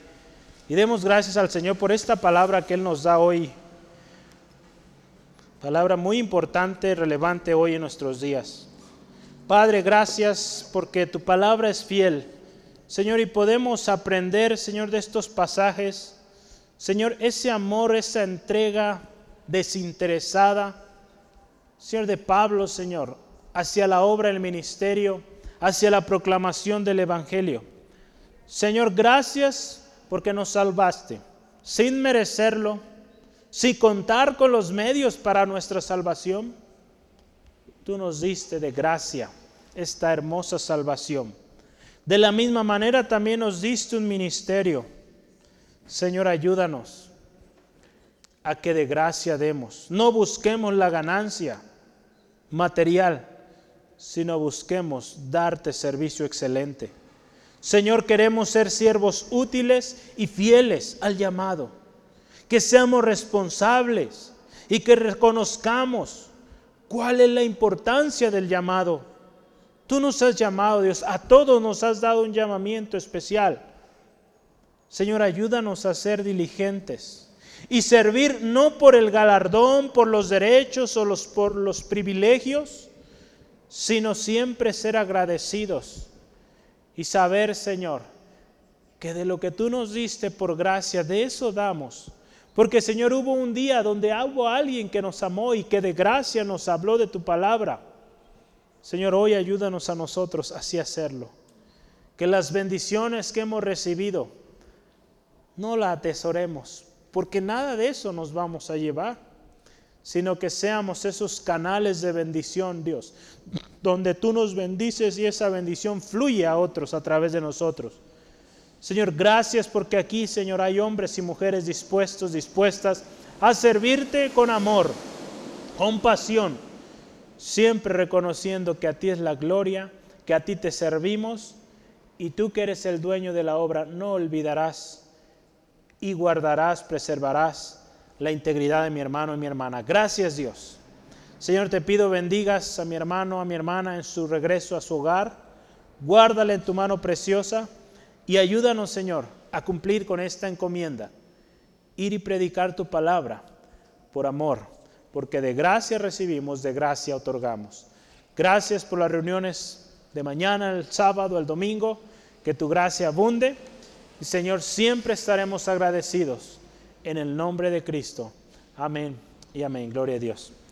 y demos gracias al Señor por esta palabra que Él nos da hoy. Palabra muy importante, relevante hoy en nuestros días. Padre, gracias porque tu palabra es fiel. Señor, y podemos aprender, Señor, de estos pasajes. Señor, ese amor, esa entrega desinteresada, Señor, de Pablo, Señor, hacia la obra del ministerio hacia la proclamación del Evangelio. Señor, gracias porque nos salvaste, sin merecerlo, sin contar con los medios para nuestra salvación. Tú nos diste de gracia esta hermosa salvación. De la misma manera también nos diste un ministerio. Señor, ayúdanos a que de gracia demos. No busquemos la ganancia material sino busquemos darte servicio excelente. Señor, queremos ser siervos útiles y fieles al llamado, que seamos responsables y que reconozcamos cuál es la importancia del llamado. Tú nos has llamado, Dios, a todos nos has dado un llamamiento especial. Señor, ayúdanos a ser diligentes y servir no por el galardón, por los derechos o los, por los privilegios, sino siempre ser agradecidos y saber, Señor, que de lo que tú nos diste por gracia, de eso damos. Porque, Señor, hubo un día donde hubo alguien que nos amó y que de gracia nos habló de tu palabra. Señor, hoy ayúdanos a nosotros así hacerlo. Que las bendiciones que hemos recibido no las atesoremos, porque nada de eso nos vamos a llevar sino que seamos esos canales de bendición, Dios, donde tú nos bendices y esa bendición fluye a otros a través de nosotros. Señor, gracias porque aquí, Señor, hay hombres y mujeres dispuestos, dispuestas a servirte con amor, con pasión, siempre reconociendo que a ti es la gloria, que a ti te servimos y tú que eres el dueño de la obra, no olvidarás y guardarás, preservarás la integridad de mi hermano y mi hermana. Gracias Dios. Señor, te pido bendigas a mi hermano, a mi hermana en su regreso a su hogar. Guárdale en tu mano preciosa y ayúdanos, Señor, a cumplir con esta encomienda. Ir y predicar tu palabra por amor, porque de gracia recibimos, de gracia otorgamos. Gracias por las reuniones de mañana, el sábado, el domingo, que tu gracia abunde. Y Señor, siempre estaremos agradecidos en el nombre de Cristo. Amén y amén. Gloria a Dios.